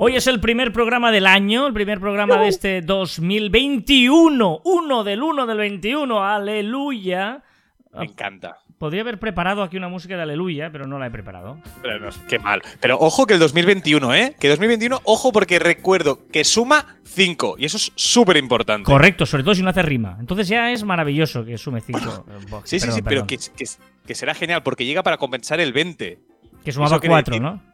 Hoy es el primer programa del año, el primer programa de este 2021. Uno del 1 del 21, aleluya. Me encanta. Podría haber preparado aquí una música de aleluya, pero no la he preparado. Pero no, qué mal. Pero ojo que el 2021, ¿eh? Que 2021, ojo porque recuerdo que suma 5 y eso es súper importante. Correcto, sobre todo si no hace rima. Entonces ya es maravilloso que sume 5. sí, sí, sí, pero que, que, que, será genial porque llega para compensar el 20. Que sumaba 4, ¿no?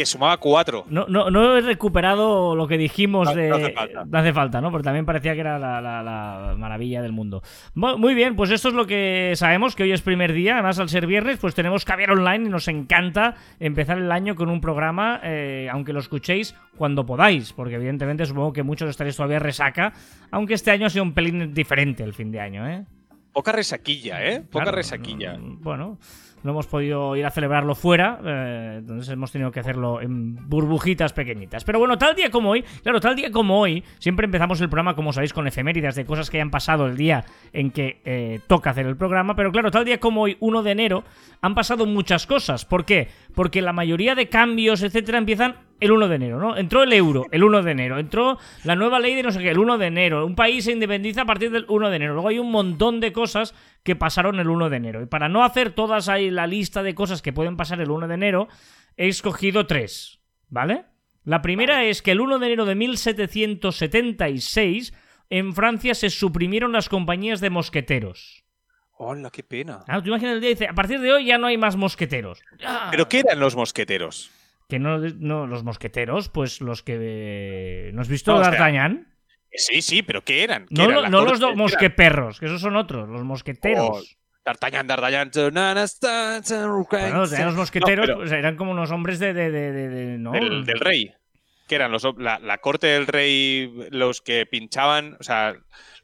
Que sumaba cuatro. No, no, no he recuperado lo que dijimos de. No hace falta. No hace falta, ¿no? Porque también parecía que era la, maravilla del mundo. Muy bien, pues esto es lo que sabemos, que hoy es primer día. Además, al ser viernes, pues tenemos Caviar Online y nos encanta empezar el año con un programa, eh, aunque lo escuchéis cuando podáis, porque evidentemente supongo que muchos estaréis todavía resaca, aunque este año ha sido un pelín diferente el fin de año, ¿eh? Poca resaquilla, ¿eh? Poca resaquilla. Bueno no hemos podido ir a celebrarlo fuera, eh, entonces hemos tenido que hacerlo en burbujitas pequeñitas. Pero bueno, tal día como hoy, claro, tal día como hoy, siempre empezamos el programa, como sabéis, con efemérides de cosas que hayan pasado el día en que eh, toca hacer el programa, pero claro, tal día como hoy, 1 de enero, han pasado muchas cosas. ¿Por qué? Porque la mayoría de cambios, etcétera, empiezan el 1 de enero, ¿no? Entró el euro el 1 de enero, entró la nueva ley de no sé qué el 1 de enero, un país se independiza a partir del 1 de enero. Luego hay un montón de cosas que pasaron el 1 de enero. Y para no hacer todas ahí la lista de cosas que pueden pasar el 1 de enero, he escogido tres, ¿vale? La primera es que el 1 de enero de 1776 en Francia se suprimieron las compañías de mosqueteros. ¡Hola, qué pena! Ah, tú imaginas el día dice, a partir de hoy ya no hay más mosqueteros. ¿Pero qué eran los mosqueteros? Que no, no, los mosqueteros, pues los que. ¿No has visto D'Artagnan? Sí, sí, pero ¿qué eran? no, no los dos mosqueperros, que esos son otros, los mosqueteros. Oh, D'Artagnan, D'Artagnan. Bueno, los mosqueteros pues, eran como unos hombres de. de, de, ¿no? del, rey. Que eran los, la, la, corte del rey, los que pinchaban. O sea,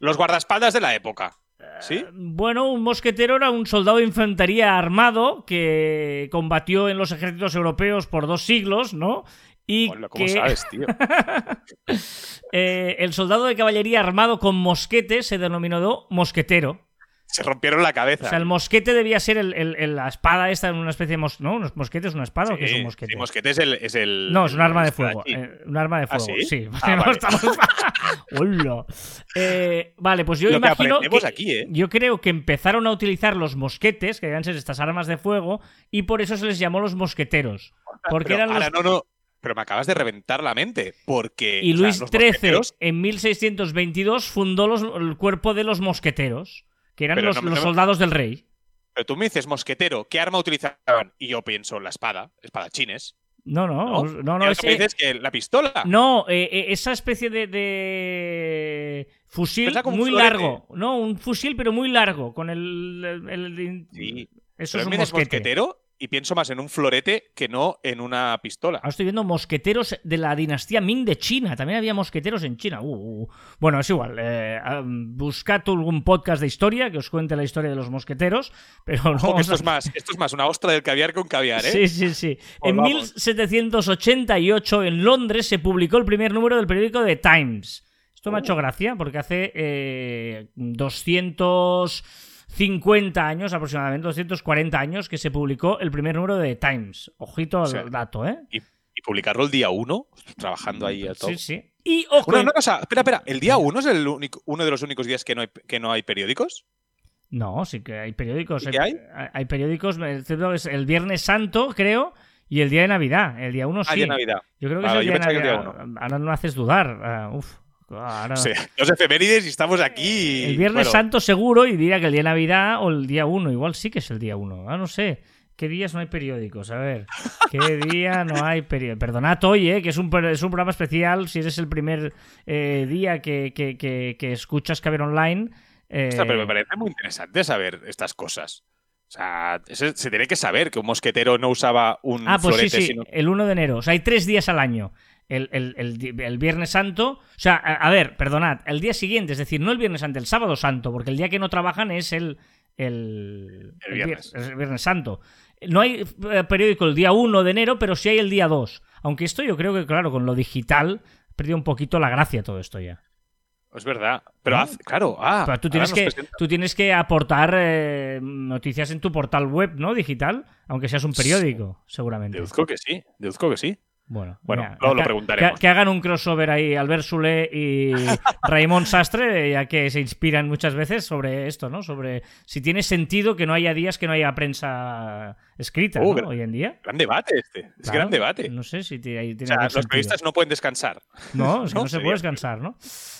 los guardaespaldas de la época. ¿Sí? Bueno, un mosquetero era un soldado de infantería armado que combatió en los ejércitos europeos por dos siglos, ¿no? Y ¿cómo sabes, tío? Eh, el soldado de caballería armado con mosquete se denominó mosquetero se rompieron la cabeza. O sea, el mosquete debía ser el, la espada esta en una especie de... Mos ¿No? ¿Un mosquete es una espada o qué es un mosquete? Sí, mosquete es el, es el... No, es un arma de fuego. Eh, un arma de ¿Ah, fuego, sí. Ah, eh, vale, pues yo imagino que, aquí, ¿eh? Yo creo que empezaron a utilizar los mosquetes, que deben ser estas armas de fuego, y por eso se les llamó los mosqueteros. Porque eran los... no, no, pero me acabas de reventar la mente, porque... Y Luis XIII, en 1622, fundó los, el cuerpo de los mosqueteros que eran los, soldados del rey. Pero tú me dices mosquetero, ¿qué arma utilizaban? Y yo pienso la espada, espadachines. No, no, no, no. me dices que la pistola. No, eh, eh, esa especie de, fusil muy largo. No, un fusil pero muy largo, con el... sí. Eso es un mosquetero y pienso más en un florete que no en una pistola. Ahora estoy viendo mosqueteros de la dinastía Ming de China. También había mosqueteros en China. Uh, uh, uh. Bueno, es igual. Eh, buscad algún podcast de historia que os cuente la historia de los mosqueteros. Pero no. esto, es más, esto es más una ostra del caviar con caviar, ¿eh? Sí, sí, sí. Pues en 1788 en Londres se publicó el primer número del periódico The Times. Esto me ha hecho oh. gracia porque hace eh, 200 50 años aproximadamente, 240 años, que se publicó el primer número de Times. Ojito al dato, ¿eh? Y, publicarlo el día 1, trabajando ahí a todo. Sí, sí. Y ojo. Una, cosa, espera, espera. ¿El día 1 es el único, uno de los únicos días que no hay, que no hay periódicos? No, sí que hay periódicos. ¿Qué hay? hay? periódicos, es el Viernes Santo, creo, y el día de Navidad. El día 1 sí. Ah, de Navidad. Yo creo que es el día de Navidad. Ahora no haces dudar. Uh, uf. Sí, los efemérides y estamos aquí. El Viernes Santo seguro y diría que el día de Navidad o el día 1. Igual sí que es el día 1. Ah, no sé. ¿Qué días no hay periódicos? A ver. ¿Qué día no hay periódicos? Perdonad hoy, ¿eh? que es un, es un programa especial. Si eres el primer eh, día que, que, que, escuchas Caber Online. Eh... pero me parece muy interesante saber estas cosas. O sea, se, tiene que saber que un mosquetero no usaba un ah, pues sí, sí. el 1 de enero. O sea, hay tres días al año el, Viernes Santo. O sea, a, ver, perdonad, el día siguiente, es decir, no el Viernes Santo, el Sábado Santo, porque el día que no trabajan es el, el, El viernes. vier- el Viernes Santo. No hay eh, periódico el día 1 de enero, pero sí hay el día 2. Aunque esto yo creo que, claro, con lo digital ha perdido un poquito la gracia todo esto ya. Es verdad. Pero haz- claro, ah, Pero tú tienes, que, tú tienes que aportar eh, noticias en tu portal web, ¿no? Digital, aunque seas un periódico, seguramente. Deduzco que sí, deduzco que sí. Bueno, Bueno, mira, luego lo que- preguntaremos. Que, que hagan un crossover ahí, Albert Sule y Raymond Sastre, ya que se inspiran muchas veces sobre esto, ¿no? Sobre si tiene sentido que no haya días que no haya prensa escrita, ¿no? gra- Hoy en día. Gran debate este. Es Claro, gran debate. No sé si tiene, ahí O tiene sea, algún los sentido. periodistas no pueden descansar. No, es que No, no, se puede descansar, ¿no?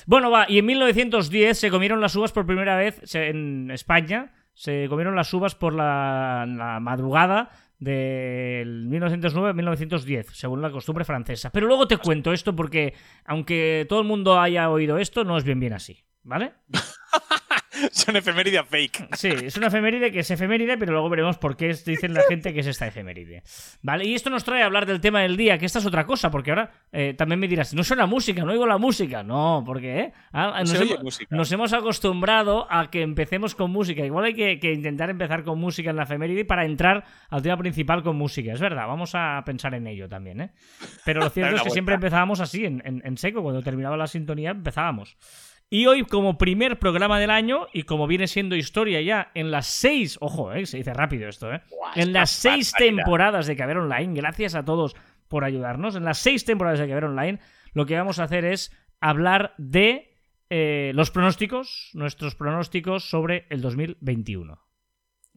Bueno, va, y en 1910 se comieron las uvas por primera vez en España. Se comieron las uvas por la, la madrugada del 1909-1910, según la costumbre francesa. Pero luego te cuento esto porque, aunque todo el mundo haya oído esto, no es bien bien así, ¿vale? Son efemérides fake. Sí, es una efeméride que es efeméride, pero luego veremos por qué dicen la gente que es esta efeméride. Vale, y esto nos trae a hablar del tema del día, que esta es otra cosa, porque ahora eh, también me dirás, no suena música, no oigo la música. No, porque eh? Ah, No nos, hemos, nos hemos acostumbrado a que empecemos con música. Igual hay que, que intentar empezar con música en la efeméride para entrar al tema principal con música. Es verdad, vamos a pensar en ello también, ¿eh? Pero lo cierto es que siempre vuelta. empezábamos así, en, en- en seco, cuando terminaba la sintonía empezábamos. Y hoy, como primer programa del año, y como viene siendo historia ya en las seis, ojo, eh, se dice rápido esto, eh, Buah, en las seis barbaridad. temporadas de Caber Online, gracias a todos por ayudarnos, en las seis temporadas de Caber Online, lo que vamos a hacer es hablar de eh, los pronósticos, nuestros pronósticos sobre el 2021.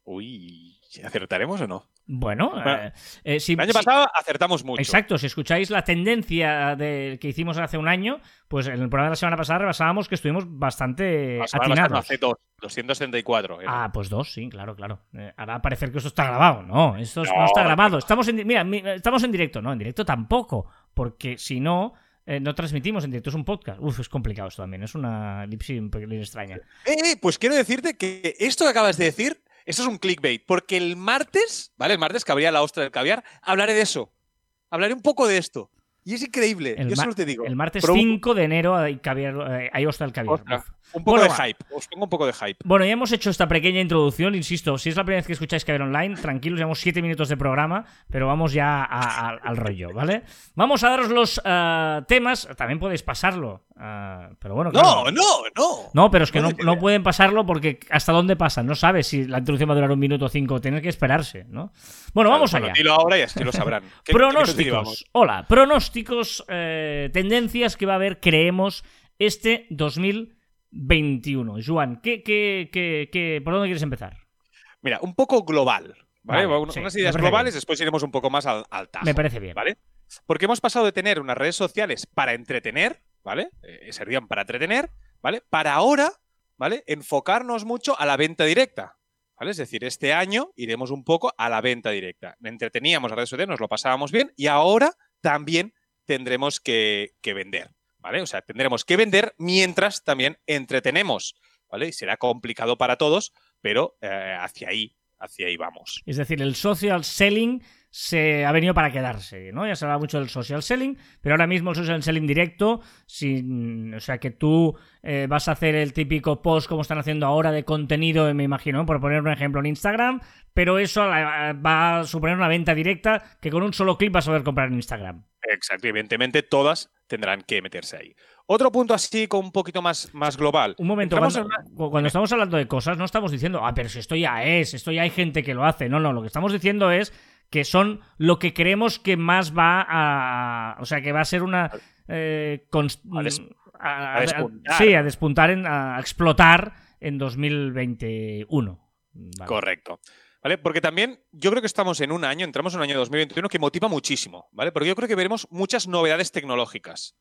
Uy, ¿acertaremos o no? Bueno, Bueno, eh, eh, si, El año si- pasado acertamos mucho. Exacto, si escucháis la tendencia de, que hicimos hace un año, pues en el programa de la semana pasada rebasábamos que estuvimos bastante no, atinados. hace dos, 274. era. Ah, pues dos, sí, claro, claro. Eh, hará parecer que esto está grabado. No, esto es- no, No, está grabado. Estamos en, mira, mi- estamos en directo. No, en directo tampoco. Porque si no, eh, no transmitimos en directo. Es un podcast. Uf, es complicado esto también. Es una elipsis un extraña. Eh, eh, pues quiero decirte que esto que acabas de decir, esto es un clickbait, porque el martes, ¿vale? El martes que habría la ostra del caviar, hablaré de eso. Hablaré un poco de esto. Y es increíble, El, yo solo te digo. el martes Pero un- 5 de enero hay, caviar, eh, hay hostia del caviar. Un poco Bueno, de hype, os pongo un poco de hype. Bueno, ya hemos hecho esta pequeña introducción, insisto, si es la primera vez que escucháis Caber Online, tranquilos, llevamos siete minutos de programa, pero vamos ya a- a- al rollo, ¿vale? Vamos a daros los ah, temas, también podéis pasarlo, ah, pero bueno, claro. No, no, no. No, pero es que no, no pueden pasarlo porque hasta dónde pasan, no sabes si la introducción va a durar un minuto o cinco, tener que esperarse, ¿no? Bueno, vamos Bueno, allá. Dilo ahora y así lo sabrán. ¿Qué- qué minutos Pronósticos. Hola, pronósticos, eh, tendencias que va a haber, creemos, este 2021. Juan, ¿qué, qué, qué, qué- por dónde quieres empezar? Mira, un poco global. ¿vale? Vale, Unas sí, ideas globales, bien. después iremos un poco más al, al tajo. Me parece bien. ¿Vale? Porque hemos pasado de tener unas redes sociales para entretener, ¿vale? Eh, servían para entretener, ¿vale? Para ahora, ¿vale? Enfocarnos mucho a la venta directa. ¿Vale? Es decir, este año iremos un poco a la venta directa. Entreteníamos las redes sociales, nos lo pasábamos bien y ahora también tendremos que, que vender. ¿Vale? O sea, tendremos que vender mientras también entretenemos. ¿Vale? Y será complicado para todos, pero eh, hacia ahí, hacia ahí vamos. Es decir, el social selling se ha venido para quedarse, ¿no? Ya se habla mucho del social selling, pero ahora mismo el social selling directo, sin, o sea, que tú eh, vas a hacer el típico post como están haciendo ahora de contenido, me imagino, por poner un ejemplo en Instagram, pero eso va a suponer una venta directa que con un solo clip vas a poder comprar en Instagram. Exacto, evidentemente todas tendrán que meterse ahí. Otro punto así con un poquito más, más global. Un momento, cuando, estamos hablando de cosas, no estamos diciendo, ah, pero si esto ya es, esto ya hay gente que lo hace. No, no, lo que estamos diciendo es que son lo que creemos que más va a. O sea, que va a ser una. eh, cons- A des- a- a a- despuntar. Sí, a despuntar, en- a explotar en 2021. Vale. Correcto. ¿Vale? Porque también yo creo que estamos en un año, entramos en un año 2021 que motiva muchísimo, ¿vale? Porque yo creo que veremos muchas novedades tecnológicas.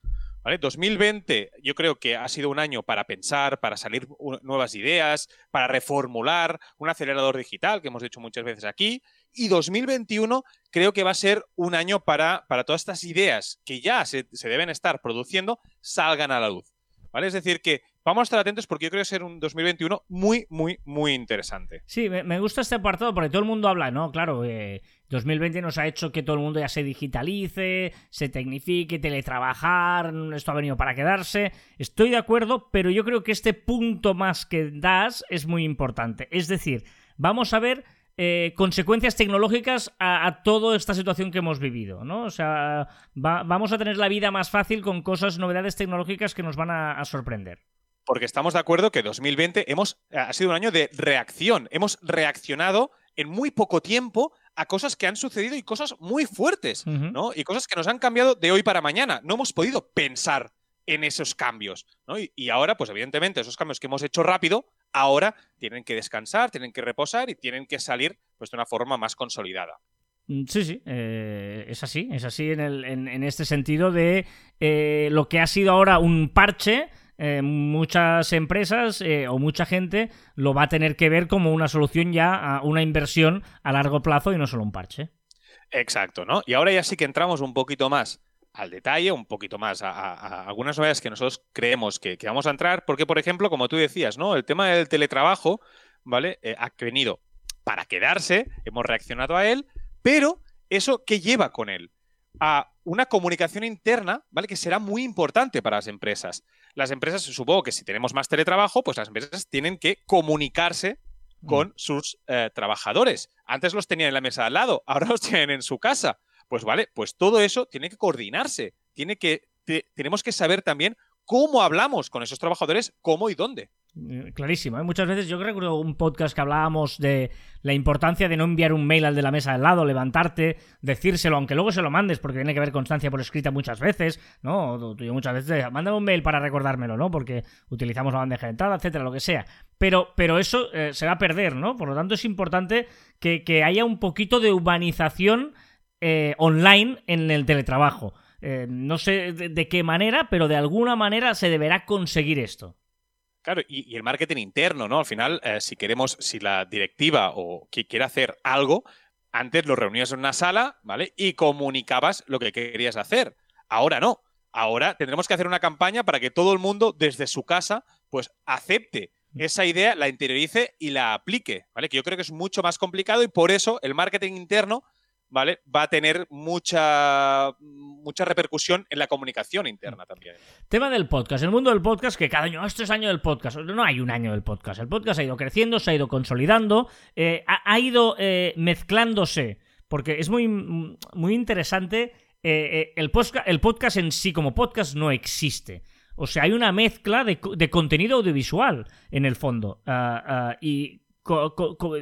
¿Vale? 2020 yo creo que ha sido un año para pensar, para salir nuevas ideas, para reformular, un acelerador digital que hemos dicho muchas veces aquí. Y 2021 creo que va a ser un año para, para todas estas ideas que ya se, se deben estar produciendo salgan a la luz. ¿Vale? Es decir, que vamos a estar atentos porque yo creo que ser un 2021 muy, muy, muy interesante. Sí, me, gusta este apartado porque todo el mundo habla, ¿no? Claro, 2020 eh, nos ha hecho que todo el mundo ya se digitalice, se tecnifique, teletrabajar, esto ha venido para quedarse. Estoy de acuerdo, pero yo creo que este punto más que das es muy importante. Es decir, vamos a ver eh, consecuencias tecnológicas a, toda esta situación que hemos vivido, ¿no? O sea, vamos a tener la vida más fácil con cosas, novedades tecnológicas que nos van a, sorprender. Porque estamos de acuerdo que 2020 hemos, ha sido un año de reacción. Hemos reaccionado en muy poco tiempo a cosas que han sucedido y cosas muy fuertes, ¿no? Y cosas que nos han cambiado de hoy para mañana. No hemos podido pensar en esos cambios. ¿no? Y, ahora, pues evidentemente, esos cambios que hemos hecho rápido, ahora tienen que descansar, tienen que reposar y tienen que salir pues, de una forma más consolidada. Mm, sí, sí, eh, es así, es así en, el, en, este sentido de eh, lo que ha sido ahora un parche, eh, muchas empresas o mucha gente lo va a tener que ver como una solución ya a una inversión a largo plazo y no solo un parche. Exacto, ¿no? Y ahora ya sí que entramos un poquito más al detalle, un poquito más a, algunas novedades que nosotros creemos que, vamos a entrar, porque, por ejemplo, como tú decías, ¿no? El tema del teletrabajo, ¿vale? Eh, ha venido para quedarse, hemos reaccionado a él, pero eso, ¿qué lleva con él? A una comunicación interna, ¿vale? Que será muy importante para las empresas. Las empresas, supongo que si tenemos más teletrabajo, pues las empresas tienen que comunicarse con mm. sus eh, trabajadores. Antes los tenían en la mesa al lado, ahora los tienen en su casa. Pues vale, pues todo eso tiene que coordinarse, tiene que, tenemos que saber también cómo hablamos con esos trabajadores, cómo y dónde. Eh, clarísimo. ¿eh? Muchas veces yo recuerdo un podcast que hablábamos de la importancia de no enviar un mail al de la mesa al lado, levantarte, decírselo, aunque luego se lo mandes, porque tiene que haber constancia por escrita muchas veces, ¿no? Yo muchas veces, mándame un mail para recordármelo, ¿no? Porque utilizamos la bandeja de entrada, etcétera, lo que sea. Pero, pero eso eh, se va a perder, ¿no? Por lo tanto, es importante que, que haya un poquito de humanización eh, online en el teletrabajo. Eh, no sé de, qué manera, pero de alguna manera se deberá conseguir esto. Claro, y, el marketing interno, ¿no? Al final, eh, si queremos, si la directiva o quien quiere hacer algo, antes lo reunías en una sala, ¿vale? Y comunicabas lo que querías hacer. Ahora no. Ahora tendremos que hacer una campaña para que todo el mundo desde su casa, pues acepte esa idea, la interiorice y la aplique, ¿vale? Que yo creo que es mucho más complicado y por eso el marketing interno ¿vale? Va a tener mucha, mucha repercusión en la comunicación interna también. Tema del podcast, el mundo del podcast, que cada año, esto es año del podcast, no hay un año del podcast, el podcast ha ido creciendo, se ha ido consolidando, eh, ha, ido eh, mezclándose, porque es muy, muy interesante, eh, el, podcast, el podcast en sí como podcast no existe. O sea, hay una mezcla de, contenido audiovisual en el fondo. Ah, ah, y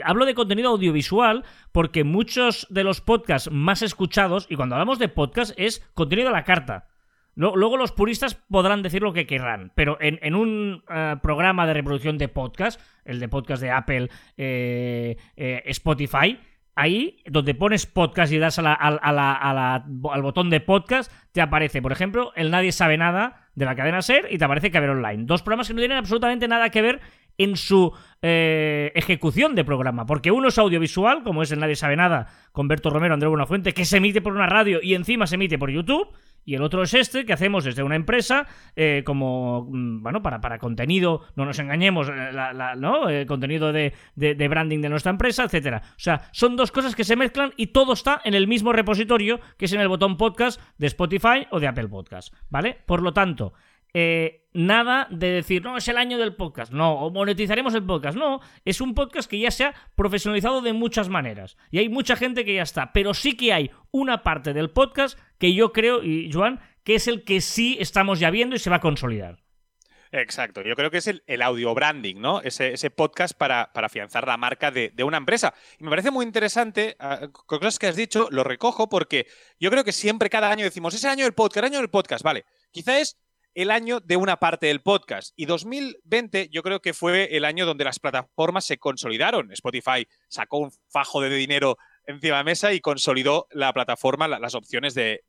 hablo de contenido audiovisual porque muchos de los podcasts más escuchados, y cuando hablamos de podcast, es contenido a la carta. Luego los puristas podrán decir lo que querrán, pero en, un eh, programa de reproducción de podcast, el de podcast de Apple, eh, eh, Spotify, ahí donde pones podcast y das al botón de podcast, te aparece, por ejemplo, el Nadie sabe nada de la cadena Ser y te aparece Caber Online. Dos programas que no tienen absolutamente nada que ver en su eh, ejecución de programa. Porque uno es audiovisual, como es el Nadie Sabe Nada, con Berto Romero, Andrés Buenafuente, que se emite por una radio y encima se emite por YouTube. Y el otro es este, que hacemos desde una empresa, eh, como, mm, bueno, para, para contenido, no nos engañemos, eh, ¿no? contenido de, de, branding de nuestra empresa, etcétera. O sea, son dos cosas que se mezclan y todo está en el mismo repositorio, que es en el botón podcast de Spotify o de Apple Podcast, ¿vale? Por lo tanto, eh, nada de decir, no, es el año del podcast, no, o monetizaremos el podcast, no, es un podcast que ya se ha profesionalizado de muchas maneras y hay mucha gente que ya está, pero sí que hay una parte del podcast que yo creo, y Joan, que es el que sí estamos ya viendo y se va a consolidar. Exacto, yo creo que es el, audio branding, ¿no? Ese, podcast para, afianzar la marca de, una empresa. Y me parece muy interesante, uh, cosas que has dicho, lo recojo porque yo creo que siempre cada año decimos, es el año del podcast, el año del podcast, vale. Quizá es el año de una parte del podcast. Y 2020 yo creo que fue el año donde las plataformas se consolidaron. Spotify sacó un fajo de dinero encima de mesa y consolidó la plataforma, las opciones de,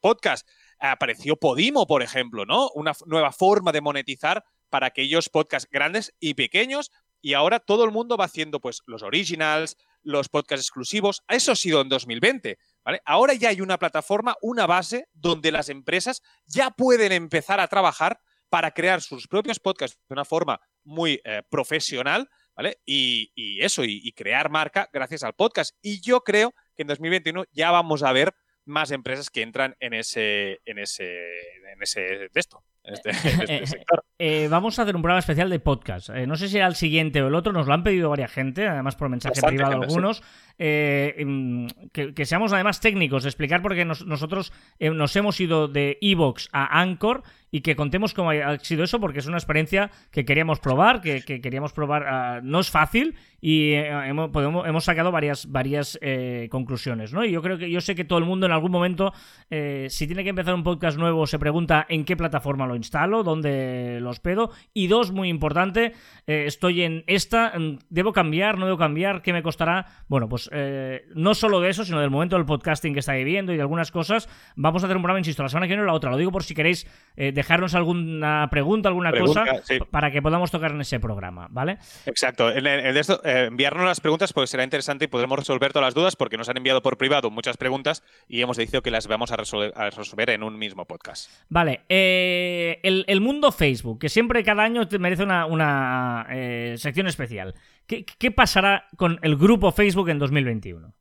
podcast. Apareció Podimo, por ejemplo, ¿no? Una nueva forma de monetizar para aquellos podcasts grandes y pequeños. Y ahora todo el mundo va haciendo pues los originals, los podcasts exclusivos. Eso ha sido en 2020. Ahora ya hay una plataforma, una base donde las empresas ya pueden empezar a trabajar para crear sus propios podcasts de una forma muy eh, profesional, ¿vale? Y, eso, y, crear marca gracias al podcast. Y yo creo que en 2021 ya vamos a ver más empresas que entran en ese, en ese, en ese de. Este, este sector. Eh, vamos a hacer un programa especial de podcast. Eh, no sé si era el siguiente o el otro, nos lo han pedido varias gente, además por mensaje privado algunos. Eh, em, que, seamos además técnicos, explicar por qué nosotros nos hemos ido de Evox a Anchor y que contemos cómo ha sido eso, porque es una experiencia que queríamos probar, que, queríamos probar. Ah, no es fácil y hemos, hemos, sacado varias, varias conclusiones, ¿no? Y yo creo que yo sé que todo el mundo en algún momento, si tiene que empezar un podcast nuevo, se pregunta en qué plataforma lo instalo, dónde los pedo. Y dos, muy importante, eh, estoy en esta, mm, ¿debo cambiar? ¿No debo cambiar? ¿Qué me costará? Bueno, pues eh, no solo de eso, sino del momento del podcasting que está viviendo y de algunas cosas. Vamos a hacer un programa, insisto, la semana que viene o la otra. Lo digo por si queréis eh, dejarnos alguna pregunta, alguna cosa, para que podamos tocar en ese programa, ¿vale? Exacto. En, de esto, enviarnos las preguntas porque será interesante y podremos resolver todas las dudas porque nos han enviado por privado muchas preguntas y hemos decidido que las vamos a resolver, a resolver en un mismo podcast. Vale. el mundo Facebook que siempre cada año te merece una, eh, sección especial. ¿Qué, pasará con el grupo Facebook en 2021?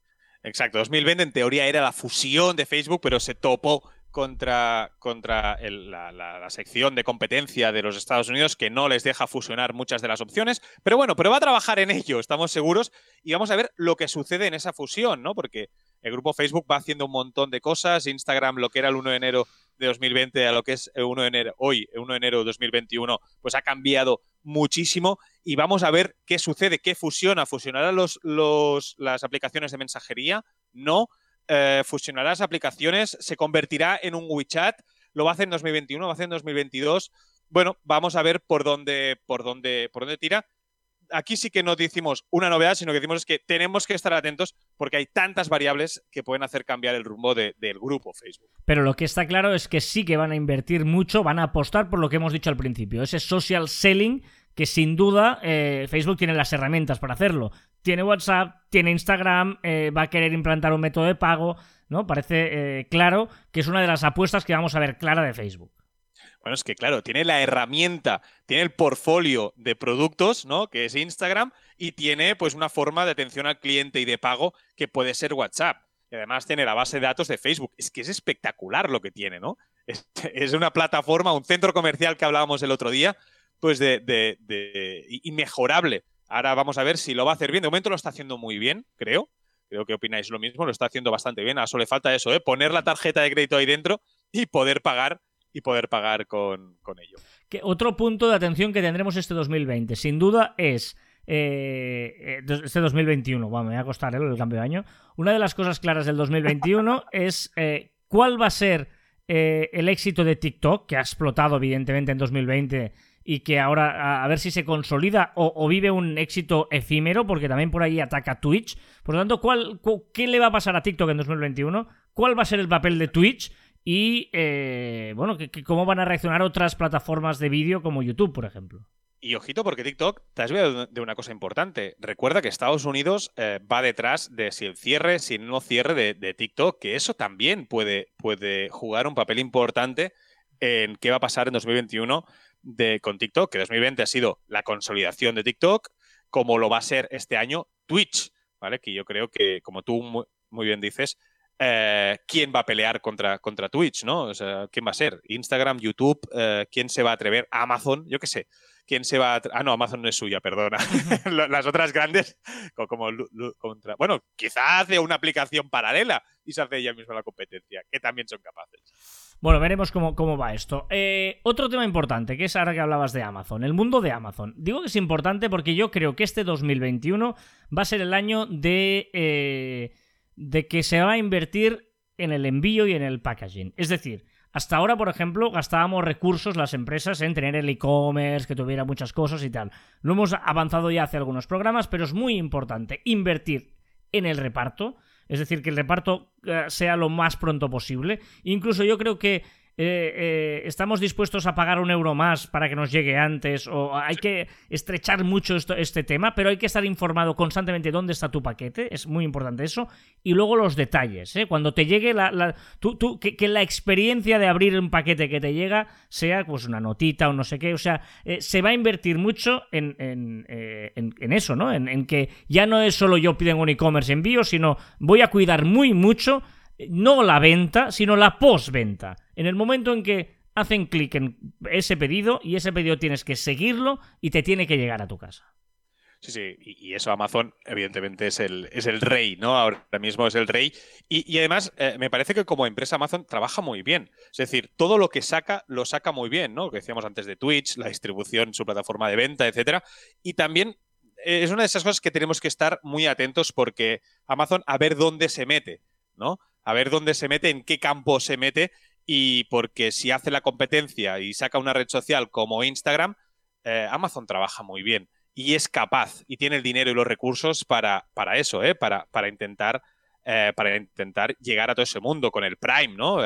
Exacto, 2020 en teoría era la fusión de Facebook, pero se topó contra, contra la, sección de competencia de los Estados Unidos que no les deja fusionar muchas de las opciones. Pero bueno, pero va a trabajar en ello, estamos seguros, y vamos a ver lo que sucede en esa fusión, ¿no? Porque el grupo Facebook va haciendo un montón de cosas, Instagram, lo que era el 1 de enero de 2020 a lo que es el 1 de enero, hoy, el 1 de enero de 2021, pues ha cambiado muchísimo y vamos a ver qué sucede, qué fusiona. ¿Fusionará los, los, las aplicaciones de mensajería? No. Eh, ¿Fusionará las aplicaciones? ¿Se convertirá en un WeChat? ¿Lo va a hacer en 2021? ¿Lo va a hacer en 2022? Bueno, vamos a ver por dónde, por dónde, por dónde tira aquí sí que no decimos una novedad, sino que decimos que tenemos que estar atentos porque hay tantas variables que pueden hacer cambiar el rumbo del grupo Facebook. Pero lo que está claro es que sí que van a invertir mucho, van a apostar por lo que hemos dicho al principio, ese social selling que sin duda eh, Facebook tiene las herramientas para hacerlo. Tiene WhatsApp, tiene Instagram, eh, va a querer implantar un método de pago, ¿no? Parece eh, claro que es una de las apuestas que vamos a ver clara de Facebook. Bueno, es que claro, tiene la herramienta, tiene el portfolio de productos, ¿no? Que es Instagram, y tiene pues una forma de atención al cliente y de pago que puede ser WhatsApp. Y además tiene la base de datos de Facebook. Es que es espectacular lo que tiene, ¿no? Es, una plataforma, un centro comercial que hablábamos el otro día, pues de, de, inmejorable. Ahora vamos a ver si lo va a hacer bien. De momento lo está haciendo muy bien, creo. Creo que opináis lo mismo, lo está haciendo bastante bien. A eso le falta eso, ¿eh? poner la tarjeta de crédito ahí dentro y poder pagar y poder pagar con, ello. Que otro punto de atención que tendremos este 2020, sin duda, es eh, eh, este 2021. Bueno, me va a costar ¿eh? el cambio de año. Una de las cosas claras del 2021 es cuál va a ser el éxito de TikTok, que ha explotado evidentemente en 2020 y que ahora a, ver si se consolida o, vive un éxito efímero, porque también por ahí ataca Twitch. Por lo tanto, ¿cuál, ¿qué le va a pasar a TikTok en 2021? ¿Cuál va a ser el papel de Twitch? y eh, bueno, cómo van a reaccionar otras plataformas de vídeo como YouTube, por ejemplo. Y ojito, porque TikTok te has olvidado de una cosa importante. Recuerda que Estados Unidos eh, va detrás de si el cierre, si no cierre de, TikTok, que eso también puede, puede jugar un papel importante en qué va a pasar en 2021 de, con TikTok, que 2020 ha sido la consolidación de TikTok, como lo va a ser este año Twitch, ¿vale? Que yo creo que, como tú muy bien dices, eh, quién va a pelear contra, contra Twitch, ¿no? O sea, ¿quién va a ser? Instagram, YouTube, eh, ¿quién se va a atrever? Amazon, yo qué sé. ¿Quién se va a Ah, no, Amazon no es suya, perdona. Las otras grandes, como, contra. Bueno, quizá hace una aplicación paralela y se hace ella misma la competencia, que también son capaces. Bueno, veremos cómo, cómo va esto. Eh, otro tema importante, que es ahora que hablabas de Amazon, el mundo de Amazon. Digo que es importante porque yo creo que este 2021 va a ser el año de de que se va a invertir en el envío y en el packaging. Es decir, hasta ahora, por ejemplo, gastábamos recursos las empresas en tener el e-commerce, que tuviera muchas cosas y tal. Lo hemos avanzado ya hace algunos programas, pero es muy importante invertir en el reparto. Es decir, que el reparto eh, sea lo más pronto posible. Incluso yo creo que eh, eh, estamos dispuestos a pagar un euro más para que nos llegue antes, o hay que estrechar mucho esto, este tema, pero hay que estar informado constantemente dónde está tu paquete, es muy importante eso, y luego los detalles, ¿eh? cuando te llegue la... tú, que, la experiencia de abrir un paquete que te llega sea pues una notita o no sé qué, o sea, eh, se va a invertir mucho en, en, en, eso, ¿no? En, que ya no es solo yo pido un e-commerce envío, sino voy a cuidar muy mucho no la venta, sino la postventa. En el momento en que hacen clic en ese pedido y ese pedido tienes que seguirlo y te tiene que llegar a tu casa. Sí, sí, y, eso Amazon evidentemente es el, es el rey, ¿no? Ahora mismo es el rey. Y, además eh, me parece que como empresa Amazon trabaja muy bien. Es decir, todo lo que saca lo saca muy bien, ¿no? Lo que decíamos antes de Twitch, la distribución, su plataforma de venta, etcétera. Y también eh, es una de esas cosas que tenemos que estar muy atentos porque Amazon a ver dónde se mete, ¿no? A ver dónde se mete, en qué campo se mete, y porque si hace la competencia y saca una red social como Instagram, eh, Amazon trabaja muy bien y es capaz y tiene el dinero y los recursos para, para eso, ¿eh? para, para, intentar, eh, para intentar llegar a todo ese mundo con el Prime, ¿no?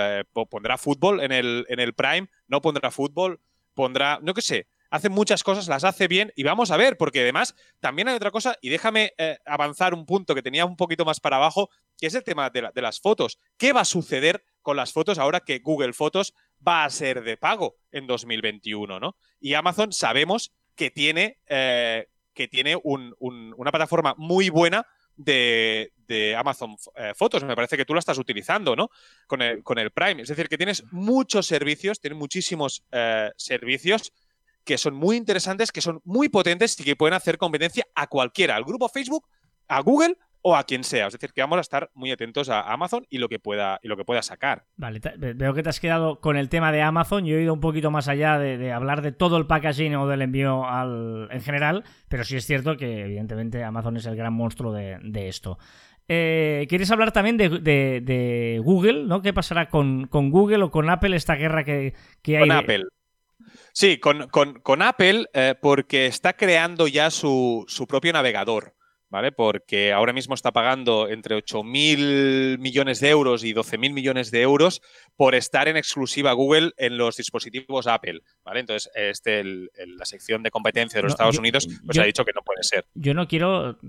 pondrá fútbol en el, en el Prime, no pondrá fútbol, pondrá, no qué sé, hace muchas cosas, las hace bien y vamos a ver, porque además también hay otra cosa, y déjame eh, avanzar un punto que tenía un poquito más para abajo, que es el tema de, las fotos. ¿Qué va a suceder con las fotos ahora que Google Fotos va a ser de pago en 2021? ¿no? Y Amazon sabemos que tiene, eh, que tiene una plataforma muy buena de, Amazon eh, Fotos. Me parece que tú la estás utilizando, ¿no? Con el, con el Prime. Es decir, que tienes muchos servicios, tienes muchísimos servicios que son muy interesantes, que son muy potentes y que pueden hacer competencia a cualquiera, al grupo Facebook, a Google o a quien sea. Es decir, que vamos a estar muy atentos a Amazon y lo que pueda, y lo que pueda sacar. Vale, veo que te has quedado con el tema de Amazon. Yo he ido un poquito más allá de, hablar de todo el packaging o del envío al, en general, pero sí es cierto que evidentemente Amazon es el gran monstruo de, esto. Eh, ¿Quieres hablar también de, Google? ¿no? ¿Qué pasará con, Google o con Apple esta guerra que, que hay? Con Apple. Sí, con, Apple, eh, porque está creando ya su, propio navegador. ¿Vale? Porque ahora mismo está pagando entre 8.000 millones de euros y 12.000 millones de euros por estar en exclusiva Google en los dispositivos Apple, ¿vale? Entonces, este, la sección de competencia de los Estados Unidos pues ha dicho que no puede ser. Yo no quiero...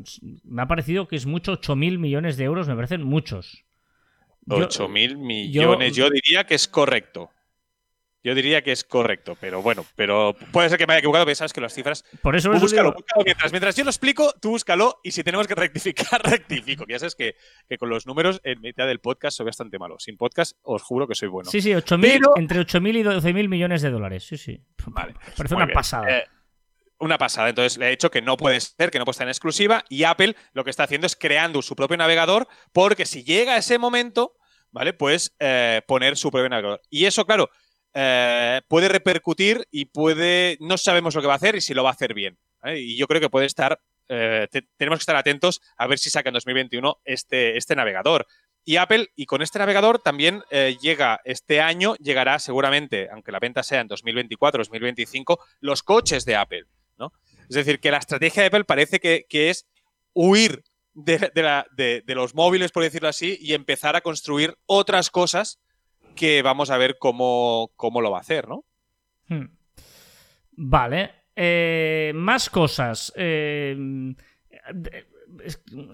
Me ha parecido que es mucho 8.000 millones de euros, me parecen muchos. 8.000 millones, yo diría que es correcto. Yo diría que es correcto, pero bueno, pero puede ser que me haya equivocado, pero sabes que las cifras. Por eso búscalo, búscalo mientras, mientras, yo lo explico, tú búscalo y si tenemos que rectificar, rectifico. Que ya sabes que, con los números en mitad del podcast soy bastante malo. Sin podcast, os juro que soy bueno. Sí, sí, 8 entre 8.000 y 12.000 millones de dólares. Sí, sí. Vale. Parece una pasada. Eh, una pasada. Entonces le he dicho que no puede ser, que no puede estar en exclusiva. Y Apple lo que está haciendo es creando su propio navegador, porque si llega ese momento, ¿vale? Pues eh, poner su propio navegador. Y eso, claro eh, puede repercutir y puede. No sabemos lo que va a hacer y si lo va a hacer bien. Y yo creo que puede estar. Eh, tenemos que estar atentos a ver si saca en 2021 este, este navegador. Y Apple, y con este navegador también eh, llega este año, llegará seguramente, aunque la venta sea en 2024, 2025, los coches de Apple. ¿no? Es decir, que la estrategia de Apple parece que, es huir de, de, los móviles, por decirlo así, y empezar a construir otras cosas que vamos a ver cómo, lo va a hacer, ¿no? Hmm. Vale. Eh, más cosas. Eh,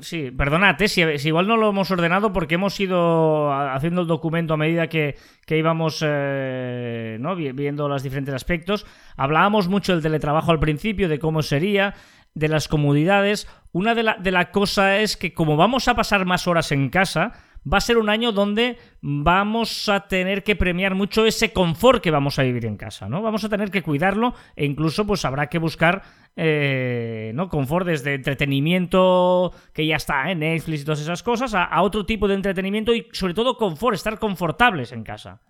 sí, perdonad, eh, si, igual no lo hemos ordenado porque hemos ido haciendo el documento a medida que, íbamos ¿no? viendo los diferentes aspectos. Hablábamos mucho del teletrabajo al principio, de cómo sería, de las comodidades. Una de las de la cosa es que como vamos a pasar más horas en casa, va a ser un año donde vamos a tener que premiar mucho ese confort que vamos a vivir en casa, ¿no? Vamos a tener que cuidarlo e incluso pues habrá que buscar eh, ¿no? confort desde entretenimiento que ya está en Netflix y todas esas cosas a, a otro tipo de entretenimiento y sobre todo confort, estar confortables en casa.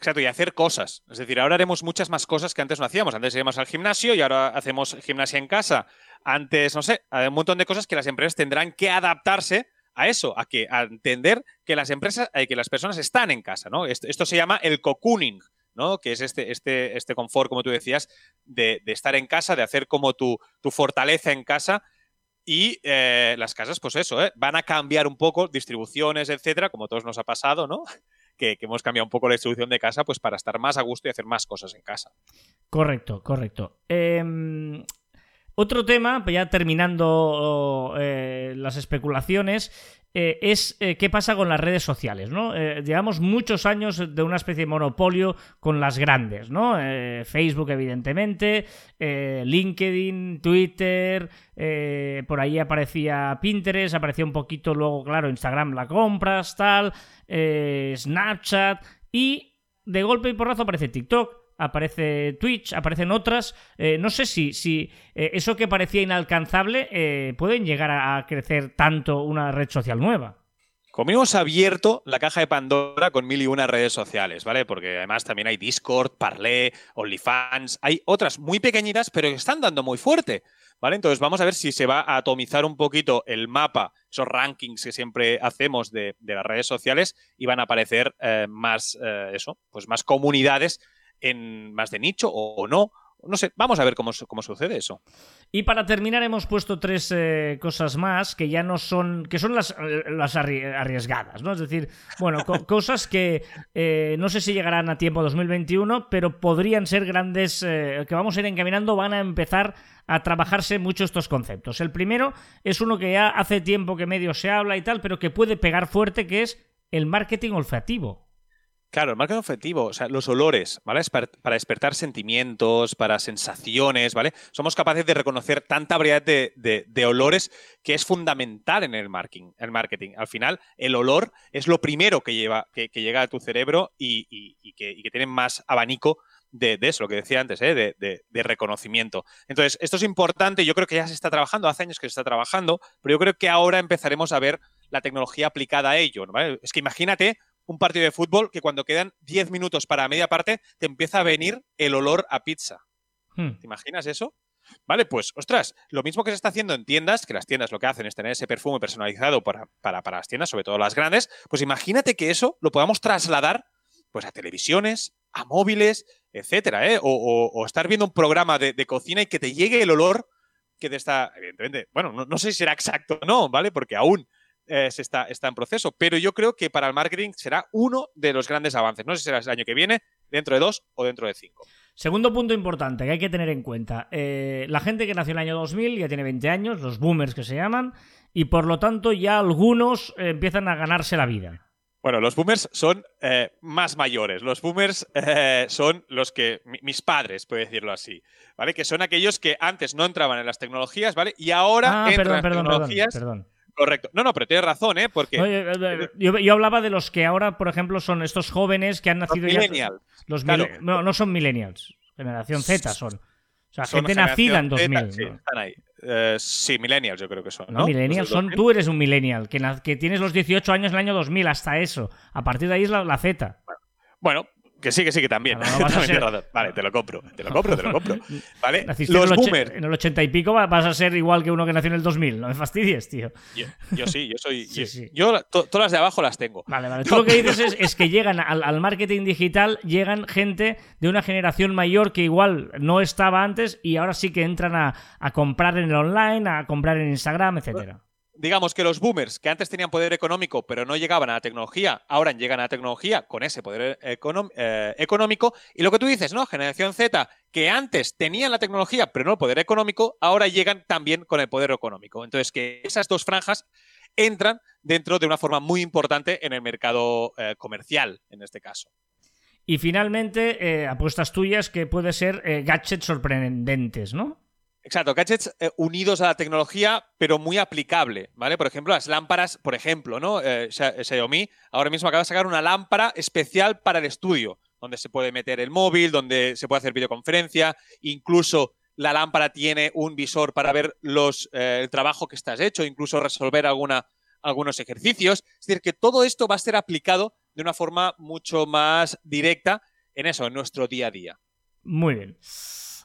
Exacto, y hacer cosas. Es decir, ahora haremos muchas más cosas que antes no hacíamos. Antes íbamos al gimnasio y ahora hacemos gimnasia en casa. Antes, no sé, hay un montón de cosas que las empresas tendrán que adaptarse a eso, a que entender que las empresas, eh, que las personas están en casa, ¿no? Esto, se llama el cocooning, ¿no? Que es este, este, este confort, como tú decías, de, estar en casa, de hacer como tu, tu fortaleza en casa. Y eh, las casas, pues eso, ¿eh? van a cambiar un poco, distribuciones, etcétera, como todos nos ha pasado, ¿no? que, hemos cambiado un poco la distribución de casa pues para estar más a gusto y hacer más cosas en casa. Correcto, correcto. Em, otro tema, ya terminando eh, las especulaciones, eh, es eh, qué pasa con las redes sociales, ¿no? llevamos muchos años de una especie de monopolio con las grandes, ¿no? Facebook, evidentemente, LinkedIn, Twitter, por ahí aparecía Pinterest, aparecía un poquito luego, claro, Instagram la compras, tal, Snapchat, y de golpe y porrazo aparece TikTok aparece Twitch, aparecen otras. Eh, no sé si, si eh, eso que parecía inalcanzable eh, pueden llegar a, crecer tanto una red social nueva. Como hemos abierto la caja de Pandora con mil y una redes sociales, ¿vale? Porque además también hay Discord, Parler, OnlyFans, hay otras muy pequeñitas, pero que están dando muy fuerte, ¿vale? Entonces vamos a ver si se va a atomizar un poquito el mapa, esos rankings que siempre hacemos de, las redes sociales y van a aparecer más, eso, pues más comunidades en más de nicho o, no. No sé, vamos a ver cómo, cómo sucede eso. Y para terminar hemos puesto tres eh, cosas más que ya no son, que son las, las arriesgadas, ¿no? Es decir, bueno, cosas que eh, no sé si llegarán a tiempo 2021, pero podrían ser grandes, eh, que vamos a ir encaminando, van a empezar a trabajarse mucho estos conceptos. El primero es uno que ya hace tiempo que medio se habla y tal, pero que puede pegar fuerte, que es el marketing olfativo. Claro, el marketing objetivo, o sea, los olores, ¿vale? Es para, despertar sentimientos, para sensaciones, ¿vale? Somos capaces de reconocer tanta variedad de, olores que es fundamental en el marketing, el marketing. Al final, el olor es lo primero que, lleva, que, llega a tu cerebro y, que, tiene más abanico de, eso, lo que decía antes, ¿eh? de, reconocimiento. Entonces, esto es importante, yo creo que ya se está trabajando, hace años que se está trabajando, pero yo creo que ahora empezaremos a ver la tecnología aplicada a ello. ¿vale? Es que imagínate un partido de fútbol que cuando quedan 10 minutos para media parte te empieza a venir el olor a pizza. Hmm. ¿Te imaginas eso? Vale, pues, ostras, lo mismo que se está haciendo en tiendas, que las tiendas lo que hacen es tener ese perfume personalizado para, para, las tiendas, sobre todo las grandes, pues imagínate que eso lo podamos trasladar pues a televisiones, a móviles, etcétera, ¿eh? o, estar viendo un programa de, cocina y que te llegue el olor que de esta, evidentemente, bueno, no, no sé si será exacto o no, ¿vale? Porque aún eh, está, está en proceso. Pero yo creo que para el marketing será uno de los grandes avances. No sé si será el año que viene, dentro de dos o dentro de cinco. Segundo punto importante que hay que tener en cuenta. Eh, la gente que nació en el año 2000 ya tiene 20 años, los boomers que se llaman, y por lo tanto ya algunos eh, empiezan a ganarse la vida. Bueno, los boomers son más mayores. Los boomers son los que. mis padres, puedo decirlo así. ¿Vale? Que son aquellos que antes no entraban en las tecnologías, ¿vale? Y ahora ah, entran perdón, en tecnologías. perdón. Correcto. No, no, pero tienes razón, ¿eh? Porque. Eh, yo, hablaba de los que ahora, por ejemplo, son estos jóvenes que han nacido los Millennials. Los no, no son millennials. Generación Z son. O sea, gente nacida en 2000. sí, están ahí. Eh, sí, millennials yo creo que son. No, millennials son. Tú eres un millennial, que, que, tienes los 18 años en el año 2000, hasta eso. A partir de ahí es la, la Z. Bueno, que sí, que sí, que también. Vale, te lo compro, te lo compro, te lo compro. ¿Vale? Los boomers. En el 80 y pico vas a ser igual que uno que nació en el 2000. No me fastidies, tío. Yo, sí, yo soy. yo, todas las de abajo las tengo. Vale, vale. Tú lo que dices es, que llegan al, marketing digital, llegan gente de una generación mayor que igual no estaba antes y ahora sí que entran a, a comprar en el online, a comprar en Instagram, etcétera digamos que los boomers que antes tenían poder económico pero no llegaban a la tecnología, ahora llegan a la tecnología con ese poder eh, económico. Y lo que tú dices, ¿no? Generación Z, que antes tenían la tecnología pero no el poder económico, ahora llegan también con el poder económico. Entonces, que esas dos franjas entran dentro de una forma muy importante en el mercado eh, comercial, en este caso. Y finalmente, eh, apuestas tuyas que puede ser gadgets sorprendentes, ¿no? Exacto, gadgets eh, unidos a la tecnología, pero muy aplicable, ¿vale? Por ejemplo, las lámparas, por ejemplo, ¿no? Eh, Xiaomi ahora mismo acaba de sacar una lámpara especial para el estudio, donde se puede meter el móvil, donde se puede hacer videoconferencia, incluso la lámpara tiene un visor para ver los, eh, el trabajo que estás hecho, incluso resolver alguna, algunos ejercicios. Es decir, que todo esto va a ser aplicado de una forma mucho más directa en eso, en nuestro día a día. Muy bien.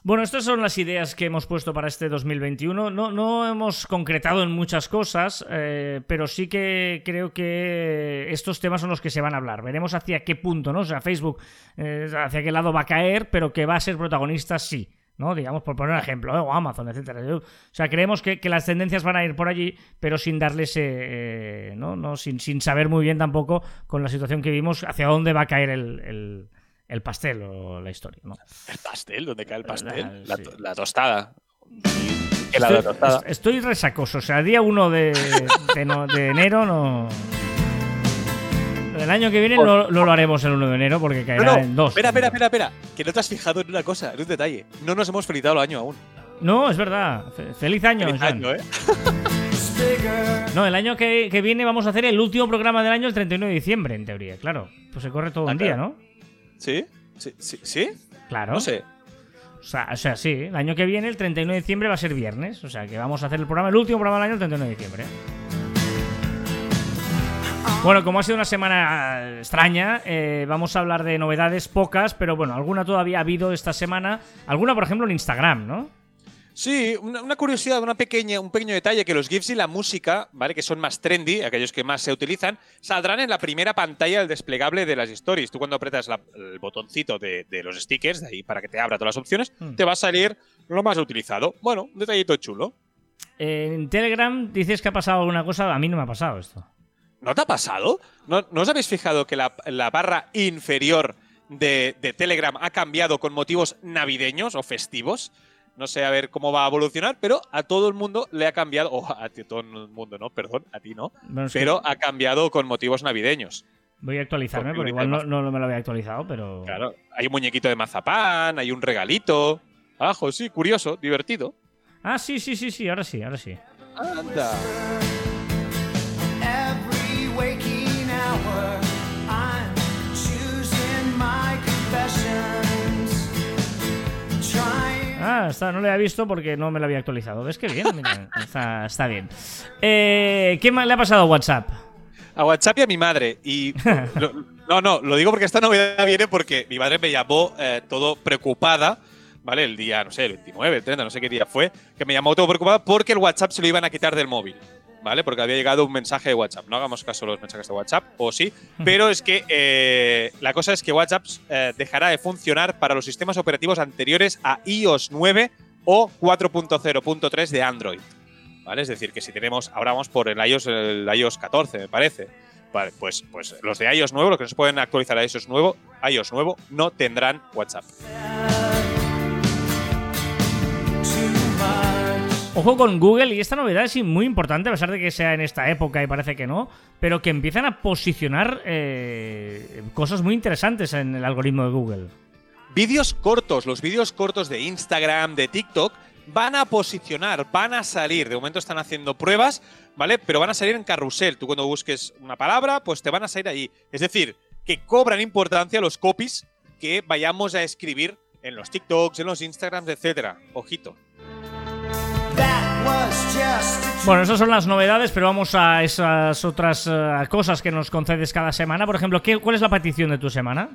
Bueno, estas son las ideas que hemos puesto para este 2021. No, no hemos concretado en muchas cosas, eh, pero sí que creo que estos temas son los que se van a hablar. Veremos hacia qué punto, ¿no? O sea, Facebook, eh, hacia qué lado va a caer, pero que va a ser protagonista, sí. ¿no? Digamos, por poner un ejemplo, ¿eh? o Amazon, etcétera. O sea, creemos que, las tendencias van a ir por allí, pero sin darles, eh, ¿no? ¿no? Sin, sin, saber muy bien tampoco con la situación que vimos hacia dónde va a caer el, el pastel o la historia, ¿no? ¿El pastel? ¿Dónde cae el pastel? La, sí. la, la tostada. Estoy, estoy, resacoso, o sea, día 1 de, de, no, de enero no... El año que viene no, no, lo haremos el 1 de enero porque caerá no, no. en 2. Espera, espera, espera, espera. Que no te has fijado en una cosa, en un detalle. No nos hemos felicitado el año aún. No, es verdad. Feliz año, Feliz año, ¿eh? No, el año que, que, viene vamos a hacer el último programa del año el 31 de diciembre, en teoría, claro. Pues se corre todo ah, un claro. día, ¿no? ¿Sí? ¿Sí? ¿Sí? ¿Sí? Claro. No sé. O sea, o sea, sí, el año que viene, el 31 de diciembre, va a ser viernes. O sea, que vamos a hacer el programa, el último programa del año, el 31 de diciembre. Bueno, como ha sido una semana extraña, eh, vamos a hablar de novedades pocas, pero bueno, alguna todavía ha habido esta semana. Alguna, por ejemplo, en Instagram, ¿no? Sí, una, una, curiosidad, una pequeña, un pequeño detalle, que los GIFs y la música, ¿vale? Que son más trendy, aquellos que más se utilizan, saldrán en la primera pantalla del desplegable de las stories. Tú cuando apretas la, el botoncito de, de, los stickers, de ahí para que te abra todas las opciones, mm. te va a salir lo más utilizado. Bueno, un detallito chulo. En Telegram dices que ha pasado alguna cosa, a mí no me ha pasado esto. ¿No te ha pasado? ¿No, ¿no os habéis fijado que la, la barra inferior de, de Telegram ha cambiado con motivos navideños o festivos? No sé a ver cómo va a evolucionar, pero a todo el mundo le ha cambiado, o a ti, todo el mundo no, perdón, a ti no, bueno, pero que... ha cambiado con motivos navideños. Voy a actualizarme, porque igual no, no, me lo había actualizado, pero... Claro, hay un muñequito de mazapán, hay un regalito. Ajo, sí, curioso, divertido. Ah, sí, sí, sí, sí, ahora sí, ahora sí. Anda. Ah, está, no lo había visto porque no me lo había actualizado. ¿Ves qué bien? Mira, está, está, bien. Eh, ¿Qué le ha pasado a WhatsApp? A WhatsApp y a mi madre. Y lo, no, no, lo digo porque esta novedad viene porque mi madre me llamó eh, todo preocupada. ¿Vale? El día, no sé, el 29, el 30, no sé qué día fue, que me llamó todo preocupada porque el WhatsApp se lo iban a quitar del móvil. ¿Vale? Porque había llegado un mensaje de WhatsApp. No hagamos caso a los mensajes de WhatsApp, o sí, pero es que eh, la cosa es que WhatsApp eh, dejará de funcionar para los sistemas operativos anteriores a iOS 9 o 4.0.3 de Android. ¿Vale? Es decir, que si tenemos, ahora vamos por el iOS, el iOS 14, me parece. Vale, pues, pues los de iOS nuevo, los que no se pueden actualizar a iOS nuevo, iOS nuevo, no tendrán WhatsApp. Ojo con Google, y esta novedad es muy importante, a pesar de que sea en esta época y parece que no, pero que empiezan a posicionar eh, cosas muy interesantes en el algoritmo de Google. Vídeos cortos, los vídeos cortos de Instagram, de TikTok, van a posicionar, van a salir. De momento están haciendo pruebas, ¿vale? Pero van a salir en carrusel. Tú cuando busques una palabra, pues te van a salir ahí. Es decir, que cobran importancia los copies que vayamos a escribir en los TikToks, en los Instagrams, etcétera. Ojito. Bueno, esas son las novedades, pero vamos a esas otras uh, cosas que nos concedes cada semana. Por ejemplo, ¿qué, ¿cuál es la petición de tu semana?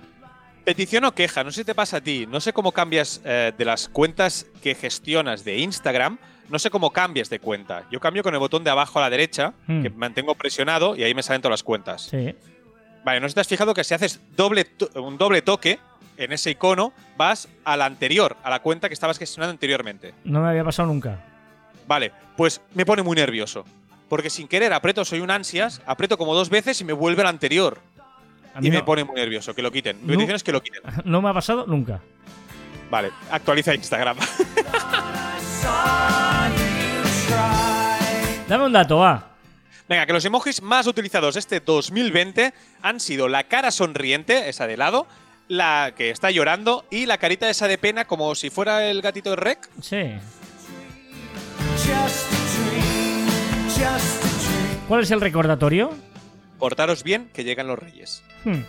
Petición o queja, no sé si te pasa a ti. No sé cómo cambias eh, de las cuentas que gestionas de Instagram. No sé cómo cambias de cuenta. Yo cambio con el botón de abajo a la derecha, Hmm. que mantengo presionado y ahí me salen todas las cuentas. Sí. Vale, no sé si te has fijado que si haces doble un doble toque en ese icono, vas a la anterior, a la cuenta que estabas gestionando anteriormente. No me había pasado nunca. Vale, pues me pone muy nervioso. Porque sin querer aprieto, soy un ansias, aprieto como dos veces y me vuelve al anterior. A mí Y me pone muy nervioso, que lo quiten. Mi No. petición es que lo quiten. no me ha pasado nunca. Vale, actualiza Instagram. Dame un dato, va. Venga, que los emojis más utilizados este 2020 han sido la cara sonriente, esa de lado, la que está llorando y la carita esa de pena como si fuera el gatito de Rec. Sí. ¿Cuál es el recordatorio? Portaros bien, que llegan los reyes. Hmm.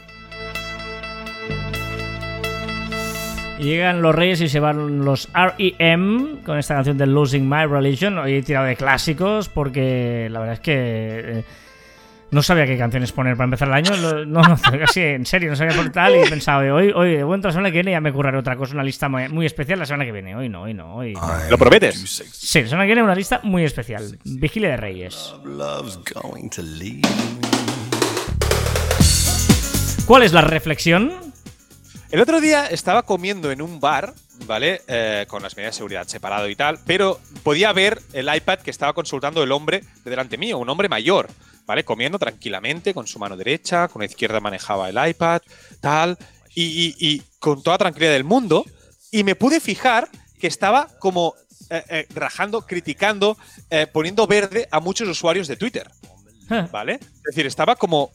Llegan los reyes y se van los R.E.M. con esta canción de Losing My Religion. Hoy he tirado de clásicos porque la verdad es que eh, no sabía qué canciones poner para empezar el año. No, no, casi en serio, no sabía por tal y he pensado, hoy, hoy, de momento la semana que viene ya me curraré otra cosa, una lista muy, especial la semana que viene. Hoy no, hoy no, hoy. ¿Lo prometes? Sí, la semana que viene una lista muy especial. Vigilia de Reyes. ¿Cuál es la reflexión? El otro día estaba comiendo en un bar, ¿vale? Eh, con las medidas de seguridad separado y tal, pero podía ver el iPad que estaba consultando el hombre de delante mío, un hombre mayor, ¿vale? Comiendo tranquilamente con su mano derecha, con la izquierda manejaba el iPad, tal, y, y- y con toda tranquilidad del mundo. Y me pude fijar que estaba como eh, eh, rajando, criticando, eh, poniendo verde a muchos usuarios de Twitter. ¿vale? Es decir, estaba como.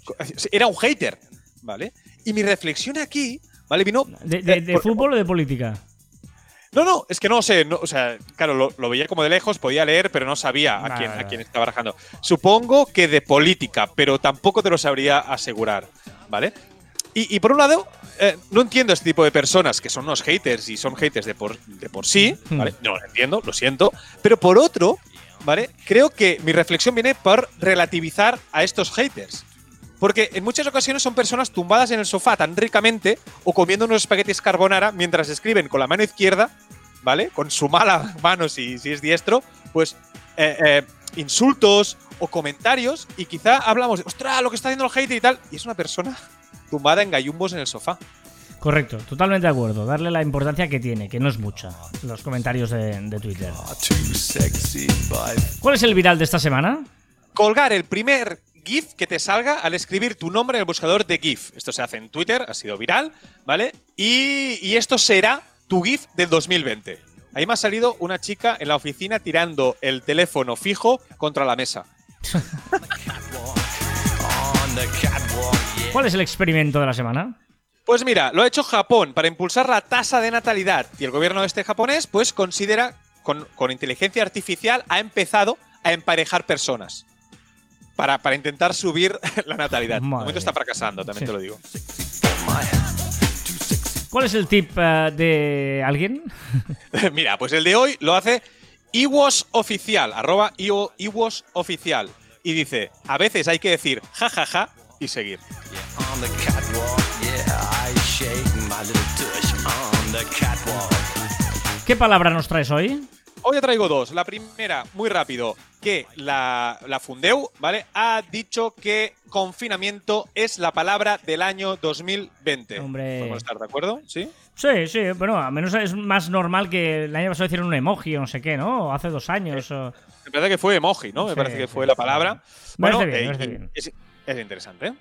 Era un hater, ¿vale? Y mi reflexión aquí, ¿vale? Vino. ¿De, de- eh, de por- fútbol o de política? No, no, es que no sé. no, o sea, claro, lo, lo veía como de lejos, podía leer, pero no sabía a, quién, a estaba rajando. Supongo que de política, pero tampoco te lo sabría asegurar, ¿vale? Y, y por un lado, eh, no entiendo este tipo de personas que son unos haters y son haters de por, de por sí, Hmm. ¿vale? No lo entiendo, lo siento. Pero por otro, ¿vale? Creo que mi reflexión viene por relativizar a estos haters. Porque en muchas ocasiones son personas tumbadas en el sofá tan ricamente o comiendo unos espaguetis carbonara mientras escriben con la mano izquierda, ¿vale? Con su mala mano si, si es diestro, pues eh, eh, insultos o comentarios y quizá hablamos de, ostras, lo que está haciendo el hater y tal, y es una persona tumbada en gallumbos en el sofá. Correcto, totalmente de acuerdo. Darle la importancia que tiene, que no es mucha. Los comentarios de, de Twitter. ¿Cuál es el viral de esta semana? Colgar el primer GIF que te salga al escribir tu nombre en el buscador de GIF. Esto se hace en Twitter, ha sido viral, ¿vale? Y, y esto será tu GIF del 2020. Ahí me ha salido una chica en la oficina tirando el teléfono fijo contra la mesa. ¿Cuál es el experimento de la semana? Pues mira, lo ha hecho Japón para impulsar la tasa de natalidad y el gobierno este japonés pues considera, con, con inteligencia artificial, ha empezado a emparejar personas para, para intentar subir la natalidad. De Madre momento está fracasando, también Sí. te lo digo. ¿Cuál es el tip eh, de alguien? mira, pues el de hoy lo hace Iwos Oficial, arroba Iwo- Iwos Oficial. Y dice, a veces hay que decir jajaja y seguir. Tush on the catwalk. ¿Qué palabra nos traes hoy? Hoy traigo dos. La primera, muy rápido, que la, la Fundeu, ¿vale? Ha dicho que confinamiento es la palabra del año 2020. Hombre. ¿Podemos estar de acuerdo? ¿Sí? Sí, sí, bueno, al menos es más normal que el año pasado hicieron un emoji o no sé qué, ¿no? O hace dos años. o- Me parece que fue emoji, ¿no? Me Sí, parece que sí, fue la sí. palabra. Bueno, bien, eh, bien. Es, es interesante. ¿eh?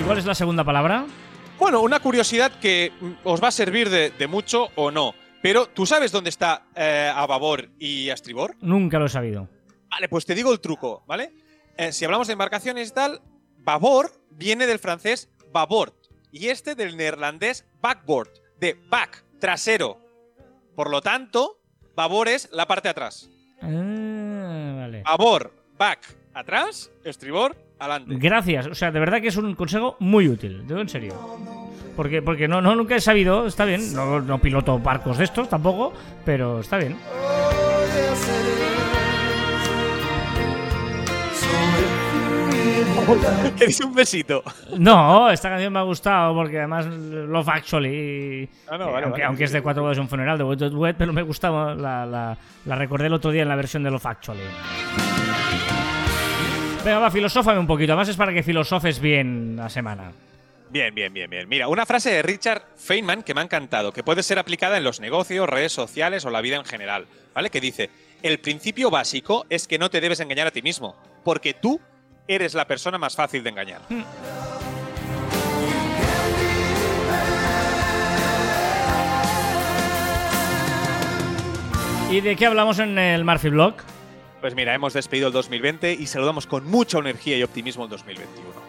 ¿Y cuál es la segunda palabra? Bueno, una curiosidad que mm, os va a servir de, de mucho o no. Pero, ¿tú sabes dónde está eh, a babor y a estribor? Nunca lo he sabido. Vale, pues te digo el truco, ¿vale? Eh, si hablamos de embarcaciones y tal, babor viene del francés babord y este del neerlandés backboard, de back, trasero. Por lo tanto, babor es la parte de atrás. Ah, vale. Babor, back, atrás, estribor, adelante. Gracias, o sea, de verdad que es un consejo muy útil, digo en serio. Porque, porque no, no, nunca he sabido, está bien, no, no piloto barcos de estos tampoco, pero está bien. ¿Queréis un besito? No, esta canción me ha gustado porque además Love Actually, Ah, no, vale, aunque, vale. aunque es de cuatro bodas un funeral, de Wet Wet Wet, pero me gustaba, la, la, la recordé el otro día en la versión de Love Actually. Venga, va, filosófame un poquito, además es para que filosofes bien la semana. Bien, bien, bien, bien. Mira, una frase de Richard Feynman que me ha encantado, que puede ser aplicada en los negocios, redes sociales o la vida en general, ¿vale? Que dice, el principio básico es que no te debes engañar a ti mismo, porque tú eres la persona más fácil de engañar. ¿Y de qué hablamos en el Murphy Blog? Pues mira, hemos despedido el 2020 y saludamos con mucha energía y optimismo el 2021.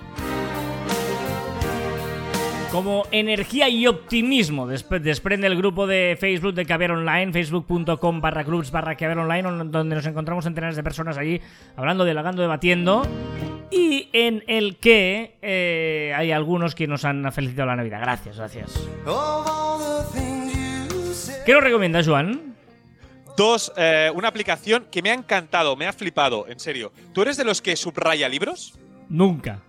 Como energía y optimismo desp- desprende el grupo de Facebook de Caviar Online, facebook.com barra clubs barra Caviar Online, on- donde nos encontramos centenares de personas allí hablando, dialogando, debatiendo, y en el que eh, hay algunos que nos han felicitado la Navidad. Gracias, gracias. ¿Qué nos recomiendas, Joan? Dos, eh, una aplicación que me ha encantado, me ha flipado, en serio. ¿Tú eres de los que subraya libros? Nunca.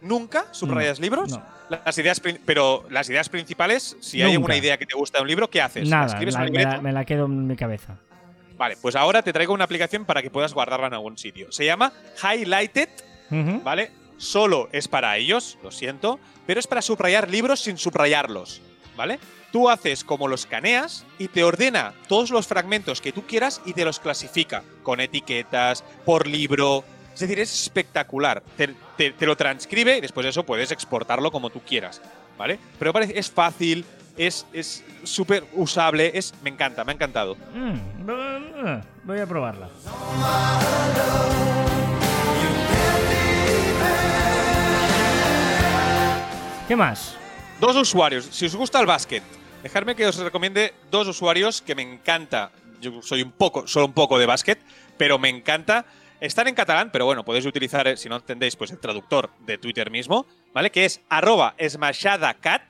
¿Nunca subrayas libros? no. Las ideas, pero las ideas principales, si hay alguna idea que te gusta de un libro, ¿qué haces? ¿La Nada, escribes la- me, la, libreta? me la quedo en mi cabeza. Vale, pues ahora te traigo una aplicación para que puedas guardarla en algún sitio. Se llama Highlighted. ¿vale? solo es para ellos, lo siento, pero es para subrayar libros sin subrayarlos, ¿vale? Tú haces como los escaneas y te ordena todos los fragmentos que tú quieras y te los clasifica con etiquetas, por libro. Es decir, es espectacular. Te, te- te lo transcribe y después de eso puedes exportarlo como tú quieras, ¿vale? Pero parece, es fácil, es es súper usable, es, me encanta, me ha encantado. Mm, voy a probarla. ¿Qué más? Dos usuarios. Si os gusta el básquet, dejadme que os recomiende dos usuarios que me encanta. Yo soy un poco, solo un poco de básquet, pero me encanta. Están en catalán, pero bueno, podéis utilizar, eh, si no entendéis, pues el traductor de Twitter mismo, ¿vale? Que es arroba smashadacat,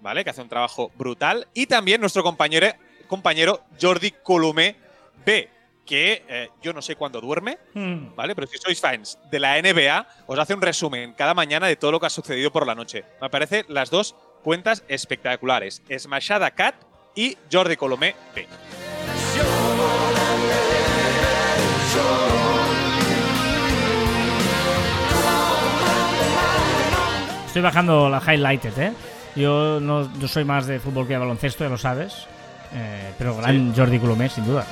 ¿vale? Que hace un trabajo brutal. Y también nuestro compañero, compañero Jordi Colomé B, que eh, yo no sé cuándo duerme, Mm, ¿vale? Pero si sois fans de la NBA, os hace un resumen cada mañana de todo lo que ha sucedido por la noche. Me parece las dos cuentas espectaculares. Smashada Cat y Jordi Colomé B. Estoy bajando la highlighted, ¿eh? Yo no yo soy más de fútbol que de baloncesto, ya lo sabes. Eh, pero gran Jordi Colomé, sin duda.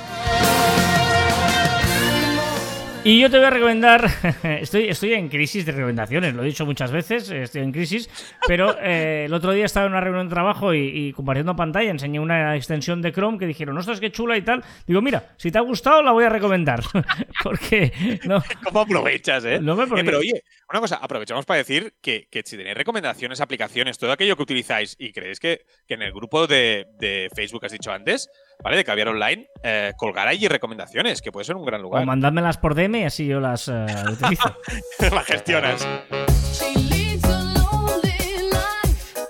Y yo te voy a recomendar, estoy, estoy en crisis de recomendaciones, lo he dicho muchas veces, estoy en crisis, pero eh, el otro día estaba en una reunión de trabajo y, y compartiendo pantalla enseñé una extensión de Chrome que dijeron, ostras, qué chula y tal. Digo, mira, si te ha gustado la voy a recomendar, porque no, ¿Cómo aprovechas, eh? No me Eh, pero oye, una cosa, aprovechamos para decir que, que si tenéis recomendaciones, aplicaciones, todo aquello que utilizáis y creéis que, que en el grupo de, de Facebook has dicho antes, ¿vale? De Caviar Online, eh, colgar allí recomendaciones, que puede ser un gran o lugar. mandádmelas por DM y así yo las eh, utilizo. La gestionas.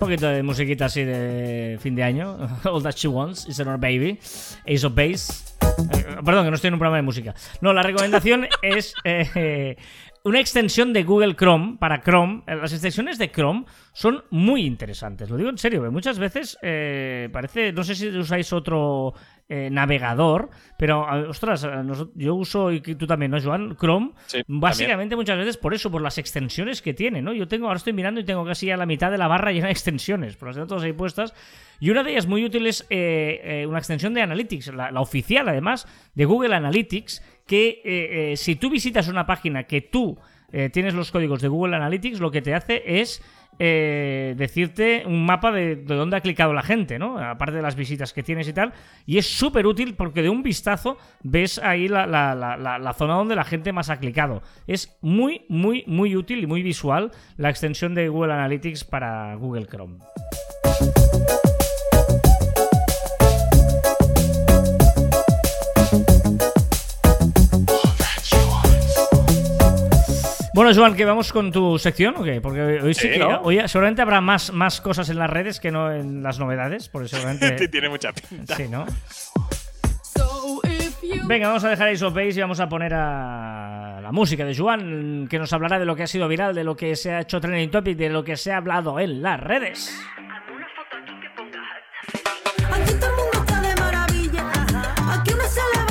Un poquito de musiquita así de fin de año. All That She Wants is Our Baby. Ace of Base. Eh, perdón, que no estoy en un programa de música. No, la recomendación es eh, una extensión de Google Chrome para Chrome. Eh, Las extensiones de Chrome son muy interesantes. Lo digo en serio, que muchas veces eh, parece, no sé si usáis otro eh, navegador, pero ostras, yo uso, y tú también, ¿no, Joan? Chrome, Sí, básicamente muchas veces por eso, por las extensiones que tiene, ¿no? Yo tengo, ahora estoy mirando y tengo casi ya la mitad de la barra llena de extensiones, por las tengo todas ahí puestas. Y una de ellas muy útil es eh, eh, una extensión de Analytics, la, la oficial además de Google Analytics, que si tú visitas una página que tú eh, tienes los códigos de Google Analytics, lo que te hace es eh, decirte un mapa de, de dónde ha clicado la gente, ¿no? Aparte de las visitas que tienes y tal. Y es súper útil porque de un vistazo ves ahí la- la zona donde la gente más ha clicado. Es muy, muy, muy útil y muy visual la extensión de Google Analytics para Google Chrome. Bueno, Joan, que vamos con tu sección, ¿o qué? Porque hoy sí, Sí, que ¿no? hoy seguramente habrá más, más cosas en las redes que no en las novedades, por eso seguramente Tiene mucha pinta. sí, ¿no? So if you Venga, vamos a dejar Ace of Base y vamos a poner a la música de Joan, que nos hablará de lo que ha sido viral, de lo que se ha hecho trending topic, de lo que se ha hablado en las redes.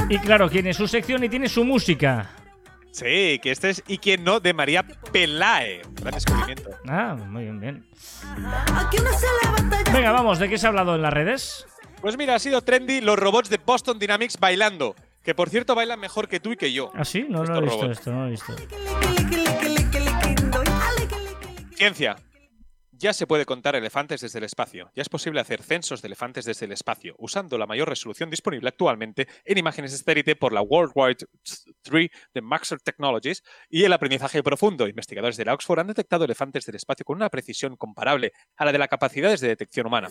Y claro, tiene su sección y tiene su música. Sí, que este es y quién no de María Pelae. Gran descubrimiento. Ah, muy bien, bien. Venga, vamos, ¿de qué se ha hablado en las redes? Pues mira, ha sido trendy los robots de Boston Dynamics bailando. Que por cierto bailan mejor que tú y que yo. ¿Ah, sí? No, no he visto robots. esto, no lo he visto. Ah. Ciencia. Ya se puede contar elefantes desde el espacio. Ya es posible hacer censos de elefantes desde el espacio, usando la mayor resolución disponible actualmente en imágenes de satélite por la Worldwide 3 de Maxar Technologies y el aprendizaje profundo. Investigadores de la Oxford han detectado elefantes del espacio con una precisión comparable a la de las capacidades de detección humana.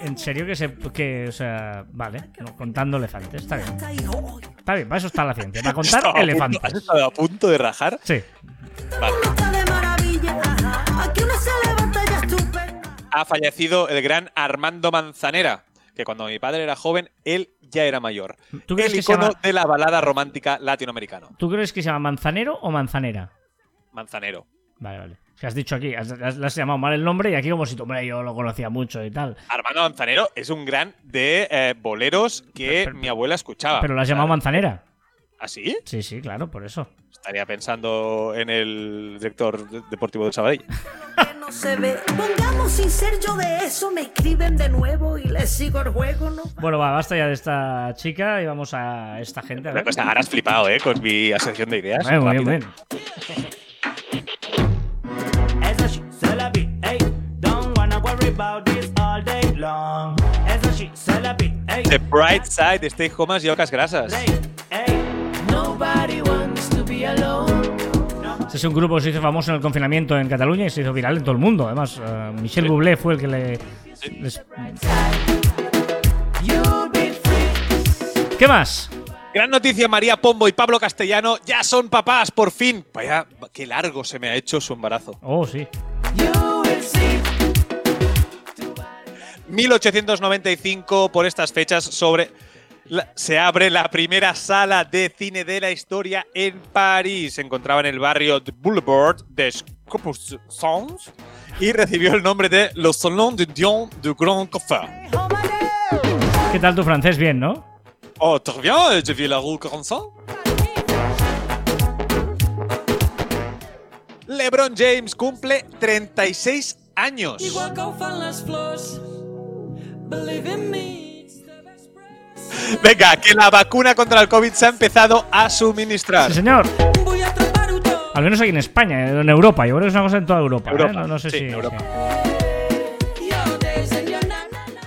En serio que se. Que, o sea, vale, no, contando elefantes. Está bien. Está bien, para eso está la ciencia. Para contar Estaba a punto- elefantes. ¿Has estado a punto de rajar? Sí. Vale. Ha fallecido el gran Armando Manzanera, que cuando mi padre era joven, él ya era mayor. ¿Tú crees, El que se icono llama, de la balada romántica latinoamericano. ¿Tú crees que se llama manzanero o manzanera? Manzanero. Vale, vale. Que has dicho aquí, has, has- llamado mal el nombre y aquí como si, hombre, yo lo conocía mucho y tal. Armando Manzanero es un gran de eh, boleros que Pero- mi abuela escuchaba. Pero lo has llamado manzanera. ¿Así? Sí, sí, claro, por eso. Estaría pensando en el director de- deportivo de Sabadell. no se ve. Pongamos sin ser yo de eso, me escriben de nuevo y les sigo el juego, ¿no? Bueno, va, basta ya de esta chica y vamos a esta gente. A ver. Pues ahora has flipado, ¿eh? Con mi asociación de ideas. Vale, muy bien. The Bright Side, Stay Homas y Ocas Grasas. Hey, hey. Nobody Este es un grupo que se hizo famoso en el confinamiento en Cataluña y se hizo viral en todo el mundo. Además, eh, Michel Bublé fue el que le. les-. ¿Qué más? Gran noticia, María Pombo y Pablo Castellano ya son papás, por fin. Vaya, qué largo se me ha hecho su embarazo. Oh, sí. You will see. 1895, por estas fechas, sobre la- se abre la primera sala de cine de la historia en París. Se encontraba en el barrio de Boulevard des Capucins y recibió el nombre de Le Salon de Dion du Grand Café. ¿Qué tal tu francés? Bien, ¿no? Oh, très bien, je vis la rue 45. LeBron James cumple 36 años. Igual que les flors. Believe in me, Venga, que la vacuna contra el COVID se ha empezado a suministrar. Sí, señor. Al menos aquí en España, en Europa. Yo creo que es una cosa en toda Europa. ¿eh? No, no sé sí, si. en Europa.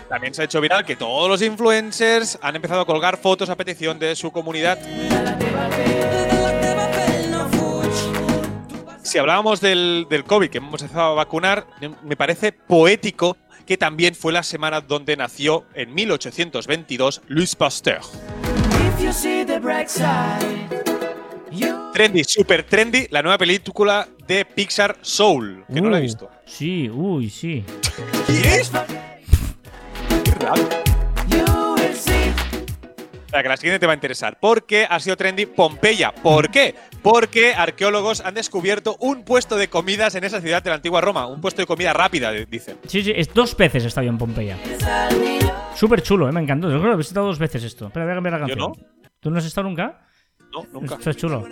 También se ha hecho viral que todos los influencers han empezado a colgar fotos a petición de su comunidad. Si hablábamos del, del COVID, que hemos empezado a vacunar, me parece poético que también fue la semana donde nació en 1822 Louis Pasteur. If you see the bright side, you Trendy, super trendy, la nueva película de Pixar Soul, que no la he Uh, visto. Sí, uy, sí. ¿Qué es? Qué raro. Sea, que la siguiente te va a interesar. Porque ha sido trendy Pompeya. ¿Por qué? Porque arqueólogos han descubierto un puesto de comidas en esa ciudad de la antigua Roma. Un puesto de comida rápida, dicen. Sí, sí, es dos veces he estado yo en Pompeya. Súper chulo, ¿eh? me encantó. Yo creo que lo he visitado dos veces esto. Espera, voy a cambiar la Yo canción. ¿Tú no has estado nunca? No, nunca. Esto es chulo.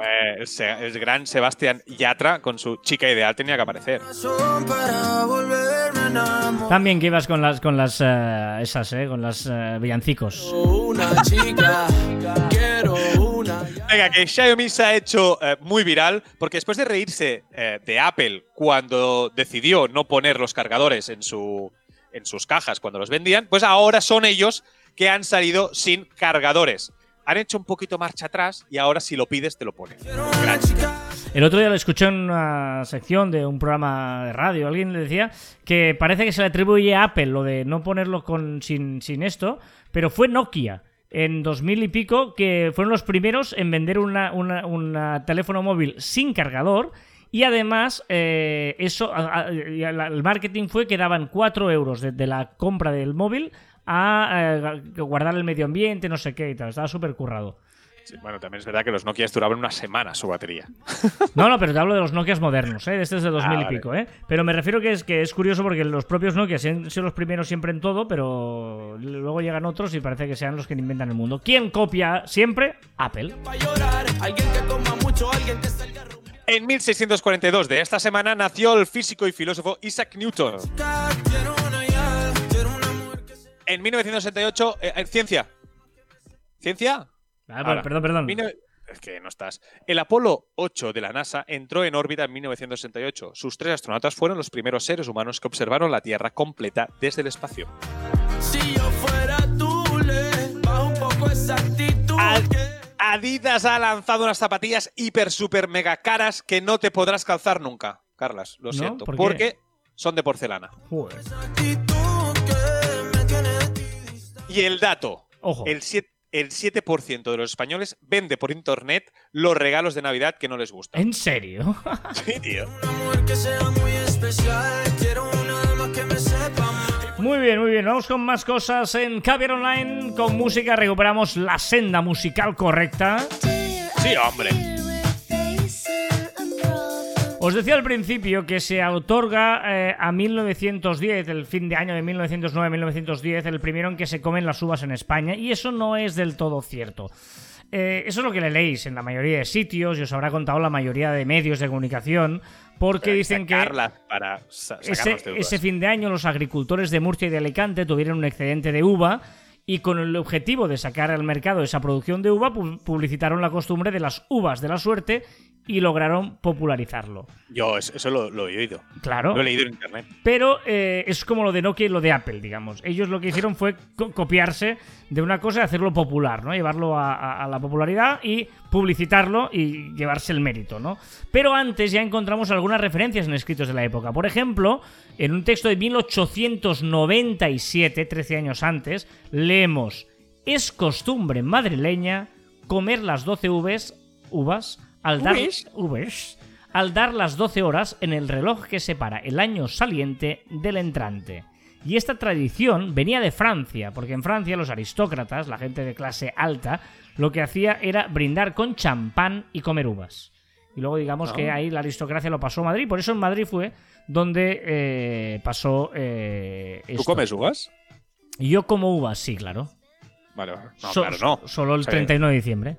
Pues, el gran Sebastián Yatra con su chica ideal tenía que aparecer. También que ibas con las con las eh, esas, eh, con las eh, villancicos. Una chica, quiero una. Venga, que Xiaomi se ha hecho eh, muy viral porque después de reírse eh, de Apple cuando decidió no poner los cargadores en, su, en sus cajas cuando los vendían, pues ahora son ellos que han salido sin cargadores. Han hecho un poquito marcha atrás y ahora si lo pides te lo ponen. El otro día lo escuché en una sección de un programa de radio. Alguien le decía que parece que se le atribuye a Apple lo de no ponerlo con, sin, sin esto, pero fue Nokia en 2000 y pico que fueron los primeros en vender una, una- una teléfono móvil sin cargador. Y además, eh, eso, a- a- y la- el marketing fue que daban 4 euros de, de la compra del móvil a eh, guardar el medio ambiente, no sé qué y tal. Estaba súper currado. Sí, bueno, también es verdad que los Nokia duraban una semana su batería. No, no, pero te hablo de los Nokias modernos, ¿eh? Este es de 2000 Ah, y pico, ¿eh? Pero me refiero que es que es curioso porque los propios Nokia han sido los primeros siempre en todo, pero luego llegan otros y parece que sean los que inventan el mundo. ¿Quién copia siempre? Apple. En 1642 de esta semana nació el físico y filósofo Isaac Newton. En 1968, eh, ciencia. ¿Ciencia? Ah, Ahora, perdón, perdón. Mil- Es que no estás. El Apolo 8 de la NASA entró en órbita en 1968. Sus tres astronautas fueron los primeros seres humanos que observaron la Tierra completa desde el espacio. Si yo fuera tú, le bajo un poco esa actitud. Adidas ha lanzado unas zapatillas hiper, super, mega caras que no te podrás calzar nunca. Carlas, lo ¿No? siento. Porque son de porcelana. Joder. Y el dato. Ojo. El 7, el 7% de los españoles vende por internet los regalos de Navidad que no les gustan. ¿En serio? Sí, tío. Muy bien, muy bien. Vamos con más cosas en Caviar Online. Con música recuperamos la senda musical correcta. Sí, hombre. Os decía al principio que se otorga eh, a 1910, el fin de año de 1909-1910, el primero en que se comen las uvas en España, y eso no es del todo cierto. Eh, eso es lo que le leéis en la mayoría de sitios y os habrá contado la mayoría de medios de comunicación, porque dicen que para ese, de ese fin de año los agricultores de Murcia y de Alicante tuvieron un excedente de uva y con el objetivo de sacar al mercado esa producción de uva pu- publicitaron la costumbre de las uvas de la suerte y lograron popularizarlo. Yo eso, lo, lo he oído. Claro. Lo he leído en internet. Pero eh, es como lo de Nokia y lo de Apple, digamos. Ellos lo que hicieron fue co- copiarse de una cosa y hacerlo popular, ¿no? Llevarlo a, a- a la popularidad y publicitarlo y llevarse el mérito, ¿no? Pero antes ya encontramos algunas referencias en escritos de la época. Por ejemplo, en un texto de 1897, 13 años antes, leemos: Es costumbre madrileña comer las 12 uvas, uvas al dar al dar las 12 horas en el reloj que separa el año saliente del entrante. Y esta tradición venía de Francia, porque en Francia los aristócratas, la gente de clase alta, lo que hacía era brindar con champán y comer uvas. Y luego digamos que ahí la aristocracia lo pasó a Madrid, por eso en Madrid fue donde eh, pasó eh, ¿Tú esto. comes uvas? Yo como uvas, sí, claro. Vale, vale. No, So- claro, no. Solo el Sí. 31 de diciembre.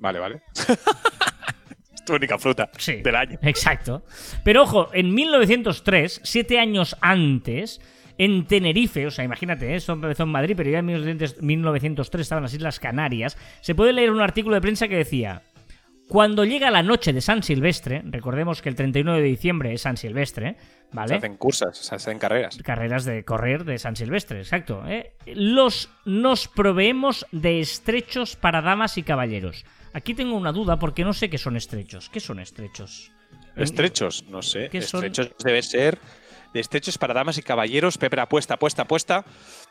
Vale, vale. es tu única fruta Sí. del año. Exacto. Pero ojo, en 1903, siete años antes, en Tenerife, o sea, imagínate, ¿eh? esto empezó en Madrid, pero ya en 1900 1903 estaban las Islas Canarias, se puede leer un artículo de prensa que decía, cuando llega la noche de San Silvestre, recordemos que el 31 de diciembre es San Silvestre, Se ¿vale? hacen cursas, se hacen carreras. Carreras de correr de San Silvestre, exacto. ¿eh? Los nos proveemos de estrechos para damas y caballeros. Aquí tengo una duda porque no sé qué son estrechos. ¿Qué son estrechos? Estrechos, no sé. ¿Qué son? Estrechos debe ser. De estrechos para damas y caballeros. Pepe, apuesta, apuesta, apuesta.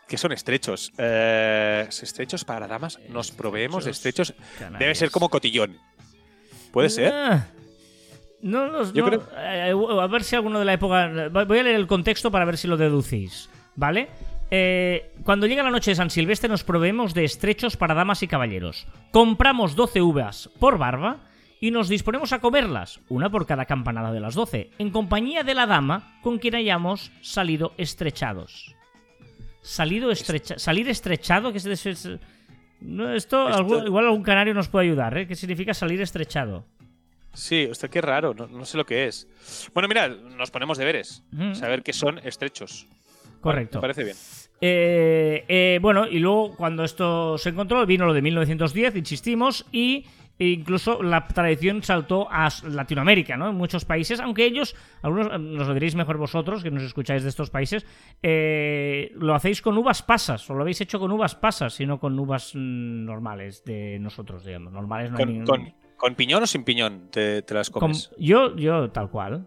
¿Qué son estrechos? Eh, estrechos para damas. Nos proveemos de estrechos. Canarias. Debe ser como cotillón. ¿Puede ser? Ah, no, no, Yo no, creo- eh, a ver si alguno de la época. Voy a leer el contexto para ver si lo deducís. ¿Vale? Eh, cuando llega la noche de San Silvestre nos proveemos de estrechos para damas y caballeros. Compramos 12 uvas por barba y nos disponemos a comerlas, una por cada campanada de las 12, en compañía de la dama con quien hayamos salido estrechados. Salido estrecha, salir estrechado, que es, no, esto, Esto- algún- igual algún canario nos puede ayudar, ¿eh? ¿Qué significa salir estrechado? Sí, usted qué raro. No, no sé lo que es. Bueno, mira, nos ponemos deberes. Mm. Saber qué son estrechos. Correcto. Me parece bien. Eh, eh, bueno, y luego cuando esto se encontró, vino lo de 1910, insistimos, y e incluso la tradición saltó a Latinoamérica, ¿no? En muchos países, aunque ellos, algunos eh, nos lo diréis mejor vosotros, que nos escucháis de estos países, eh, lo hacéis con uvas pasas, o lo habéis hecho con uvas pasas, y no con uvas mm, normales de nosotros, digamos. Normales no hay ¿Con, ningún- con- con piñón o sin piñón te, te las con- comes? yo, yo, tal cual.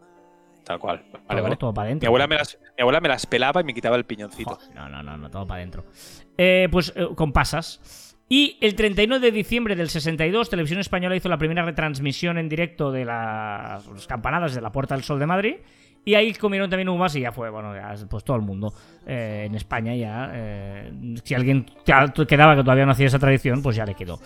Tal cual. Vale, todo, vale. todo para Mi adentro. abuela, me las, mi abuela me las pelaba y me quitaba el piñoncito. Joder, no, no, no, no, todo para adentro. Eh, pues eh, con pasas. Y el 39 de diciembre del 62, Televisión Española hizo la primera retransmisión en directo de las, las campanadas de la Puerta del Sol de Madrid. Y ahí comieron también uvas y ya fue, bueno, ya, pues todo el mundo eh, en España ya. eh, si alguien quedaba que todavía no hacía esa tradición, pues ya le quedó.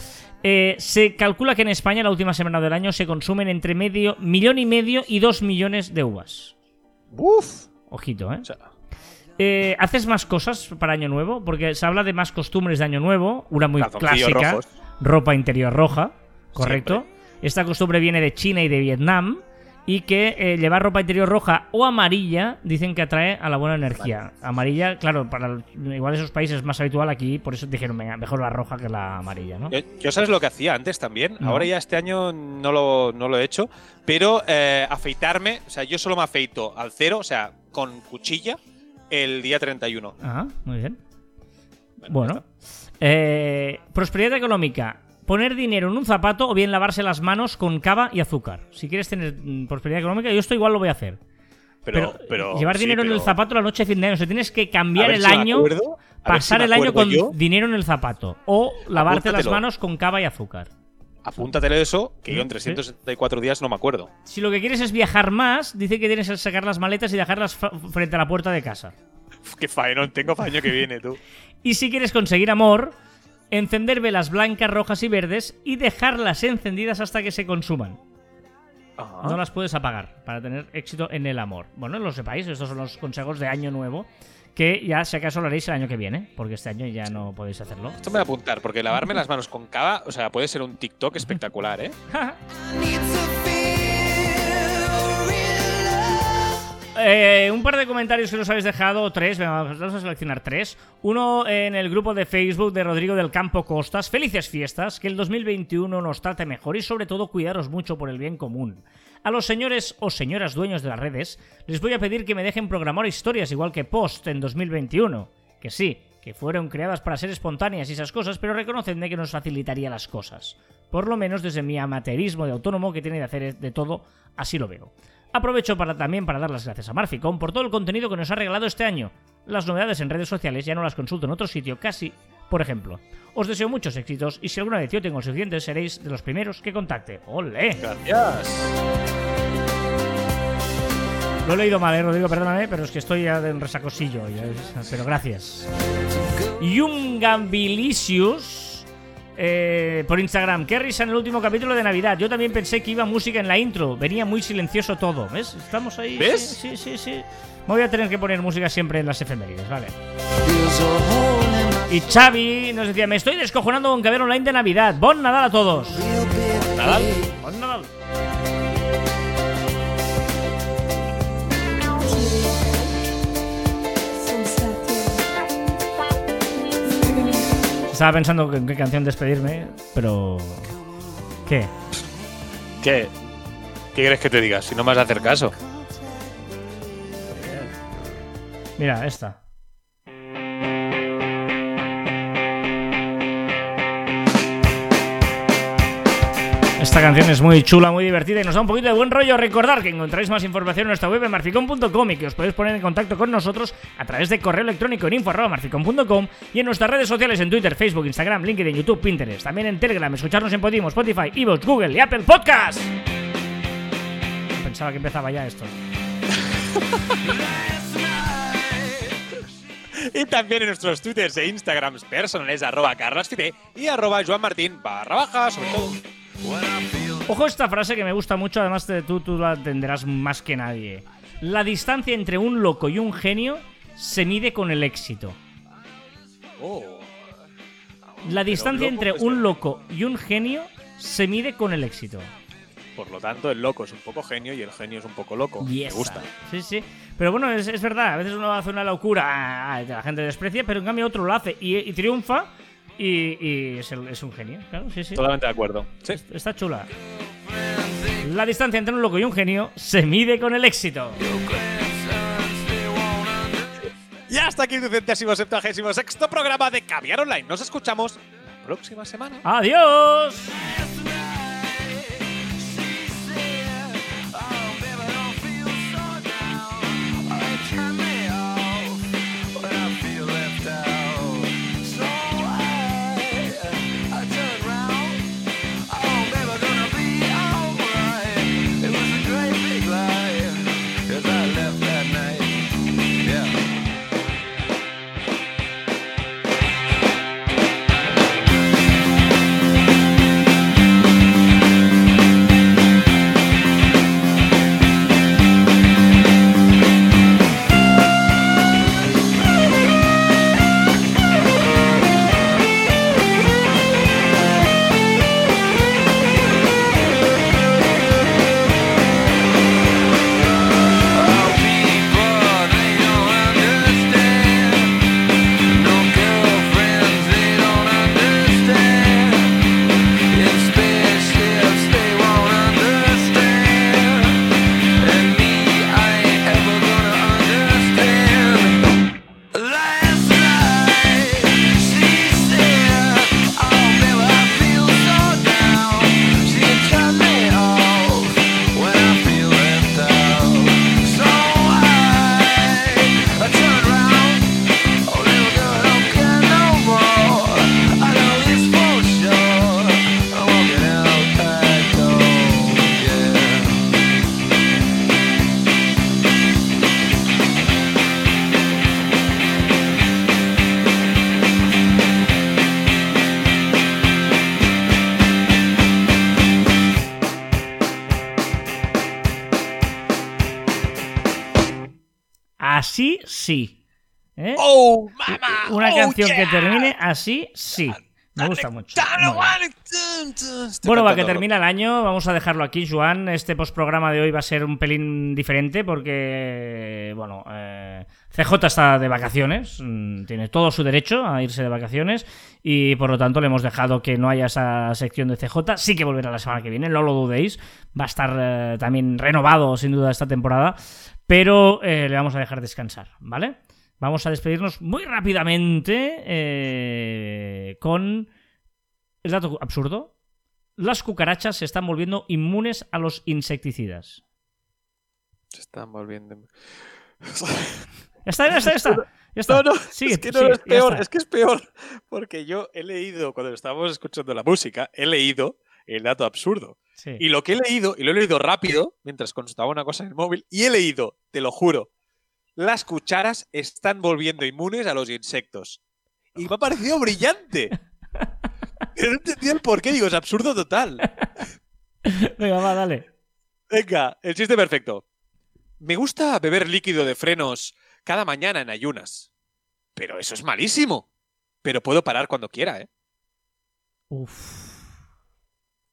Eh, se calcula que en España la última semana del año se consumen entre medio, millón y medio y dos millones de uvas. Uf. Ojito, ¿eh? O sea, Eh, ¿Haces más cosas para Año Nuevo? Porque se habla de más costumbres de Año Nuevo. Una muy clásica. rojos. Ropa interior roja. ¿Correcto? Esta costumbre viene de China y de Vietnam. Y que eh, llevar ropa interior roja o amarilla dicen que atrae a la buena energía. Amarilla, claro, para igual esos países es más habitual aquí, por eso dijeron, mejor la roja que la amarilla, ¿no? Yo, yo sabes lo que hacía antes también. No. Ahora ya este año no lo, no lo he hecho. Pero eh, afeitarme, o sea, yo solo me afeito al cero, o sea, con cuchilla, el día 31. Ajá, muy bien. Bueno. Eh, prosperidad económica. Poner dinero en un zapato o bien lavarse las manos con cava y azúcar. Si quieres tener mm, prosperidad económica, yo esto igual lo voy a hacer. Pero, Pero, pero, llevar sí, dinero en el zapato la noche de fin de año. O sea, tienes que cambiar el si año, acuerdo, si pasar el año con yo. dinero en el zapato. O lavarte las manos con cava y azúcar. Apúntatelo eso, que yo en Sí. 364 días no me acuerdo. Si lo que quieres es viajar más, dice que tienes que sacar las maletas y dejarlas frente a la puerta de casa. Qué faenón tengo para el año que viene, tú. Y si quieres conseguir amor, encender velas blancas, rojas y verdes y dejarlas encendidas hasta que se consuman. No las puedes apagar para tener éxito en el amor. Bueno, lo sepáis, estos son los consejos de año nuevo. Que ya, si acaso, lo haréis el año que viene, porque este año ya no podéis hacerlo. Esto me voy a apuntar, porque lavarme las manos con cava, o sea, puede ser un TikTok espectacular, ¿eh? Eh, un par de comentarios que nos habéis dejado, tres, vamos a seleccionar tres. Uno en el grupo de Facebook de Rodrigo del Campo Costas. Felices fiestas, que el 2021 nos trate mejor y sobre todo cuidaros mucho por el bien común. A los señores o señoras dueños de las redes les voy a pedir que me dejen programar historias igual que Post en 2021. Que sí, que fueron creadas para ser espontáneas y esas cosas, pero reconocedme que nos facilitaría las cosas. Por lo menos desde mi amateurismo de autónomo que tiene de hacer de todo, así lo veo. Aprovecho para, también para dar las gracias a Marficom por todo el contenido que nos ha regalado este año. Las novedades en redes sociales ya no las consulto en otro sitio casi, por ejemplo. Os deseo muchos éxitos y si alguna vez yo tengo suficientes seréis de los primeros que contacte. ¡Ole! Gracias. Lo he leído mal, eh, Rodrigo, perdóname, pero es que estoy ya de un resacosillo. ya Pero gracias. Yungambilicius eh, por Instagram. Qué risa en el último capítulo de Navidad. Yo también pensé que iba música en la intro. Venía muy silencioso todo. ¿Ves? Estamos ahí. ¿Ves? Sí, sí, sí. sí. Me voy a tener que poner música siempre en las efemérides, vale. Y Xavi nos decía, me estoy descojonando con que ver online de Navidad. Bon Nadal a todos. Nadal. Bon Nadal. Estaba pensando en qué canción despedirme, pero... ¿Qué? ¿Qué? ¿Qué quieres que te diga? Si no me vas a hacer caso. Mira, esta. Esta canción es muy chula, muy divertida y nos da un poquito de buen rollo. Recordar que encontráis más información en nuestra web en marficom.com y que os podéis poner en contacto con nosotros a través de correo electrónico en info.marficom.com y en nuestras redes sociales en Twitter, Facebook, Instagram, LinkedIn, YouTube, Pinterest. También en Telegram, escucharnos en Podimo, Spotify, Evox, Google y Apple Podcast. Pensaba que empezaba ya esto. Y también en nuestros twitters e instagrams personales arroba carlasfite y arroba joanmartin barra baja, sobre todo. Ojo esta frase que me gusta mucho, además de tú, tú la entenderás más que nadie. La distancia entre un loco y un genio se mide con el éxito. Oh. La distancia entre pues, un loco y un genio se mide con el éxito. Por lo tanto, el loco es un poco genio y el genio es un poco loco. Me gusta. Sí, sí. Pero bueno, es, es verdad. A veces uno hace una locura, ah, la gente desprecia, pero en cambio otro lo hace y, y triunfa y, y es, el- es un genio. Claro, sí, sí. Totalmente de acuerdo. Sí. Está chula. La distancia entre un loco y un genio se mide con el éxito. Y hasta aquí el ducentésimo septuagésimo sexto programa de Caviar Online. Nos escuchamos la próxima semana. ¡Adiós! Sí. ¿Eh? ¡Oh, mamá! Una ¡Oh, canción yeah! que termine así sí. Me gusta mucho. Vale, Bueno, va que termina el año, vamos a dejarlo aquí, Joan. Este postprograma de hoy va a ser un pelín diferente porque, bueno, eh, CJ está de vacaciones, mm, tiene todo su derecho a irse de vacaciones y por lo tanto le hemos dejado que no haya esa sección de CJ. Sí que volverá la semana que viene, no lo dudéis. Va a estar eh, también renovado sin duda esta temporada, pero eh, le vamos a dejar descansar, ¿vale? Vamos a despedirnos muy rápidamente eh, con el dato absurdo. Las cucarachas se están volviendo inmunes a los insecticidas. Se están volviendo. Ya está, ya está, ya está. Ya está. No, no, Sigue, es que no sigue, es peor, es que es peor. Porque yo he leído, cuando estábamos escuchando la música, he leído el dato absurdo. Sí. Y lo que he leído, y lo he leído rápido, mientras consultaba una cosa en el móvil, y he leído, te lo juro, las cucharas están volviendo inmunes a los insectos. Y me ha parecido brillante. Pero no entendía el por qué, digo, es absurdo total. Venga, va, dale. Venga, el chiste perfecto. Me gusta beber líquido de frenos cada mañana en ayunas. Pero eso es malísimo. Pero puedo parar cuando quiera, ¿eh? Uf.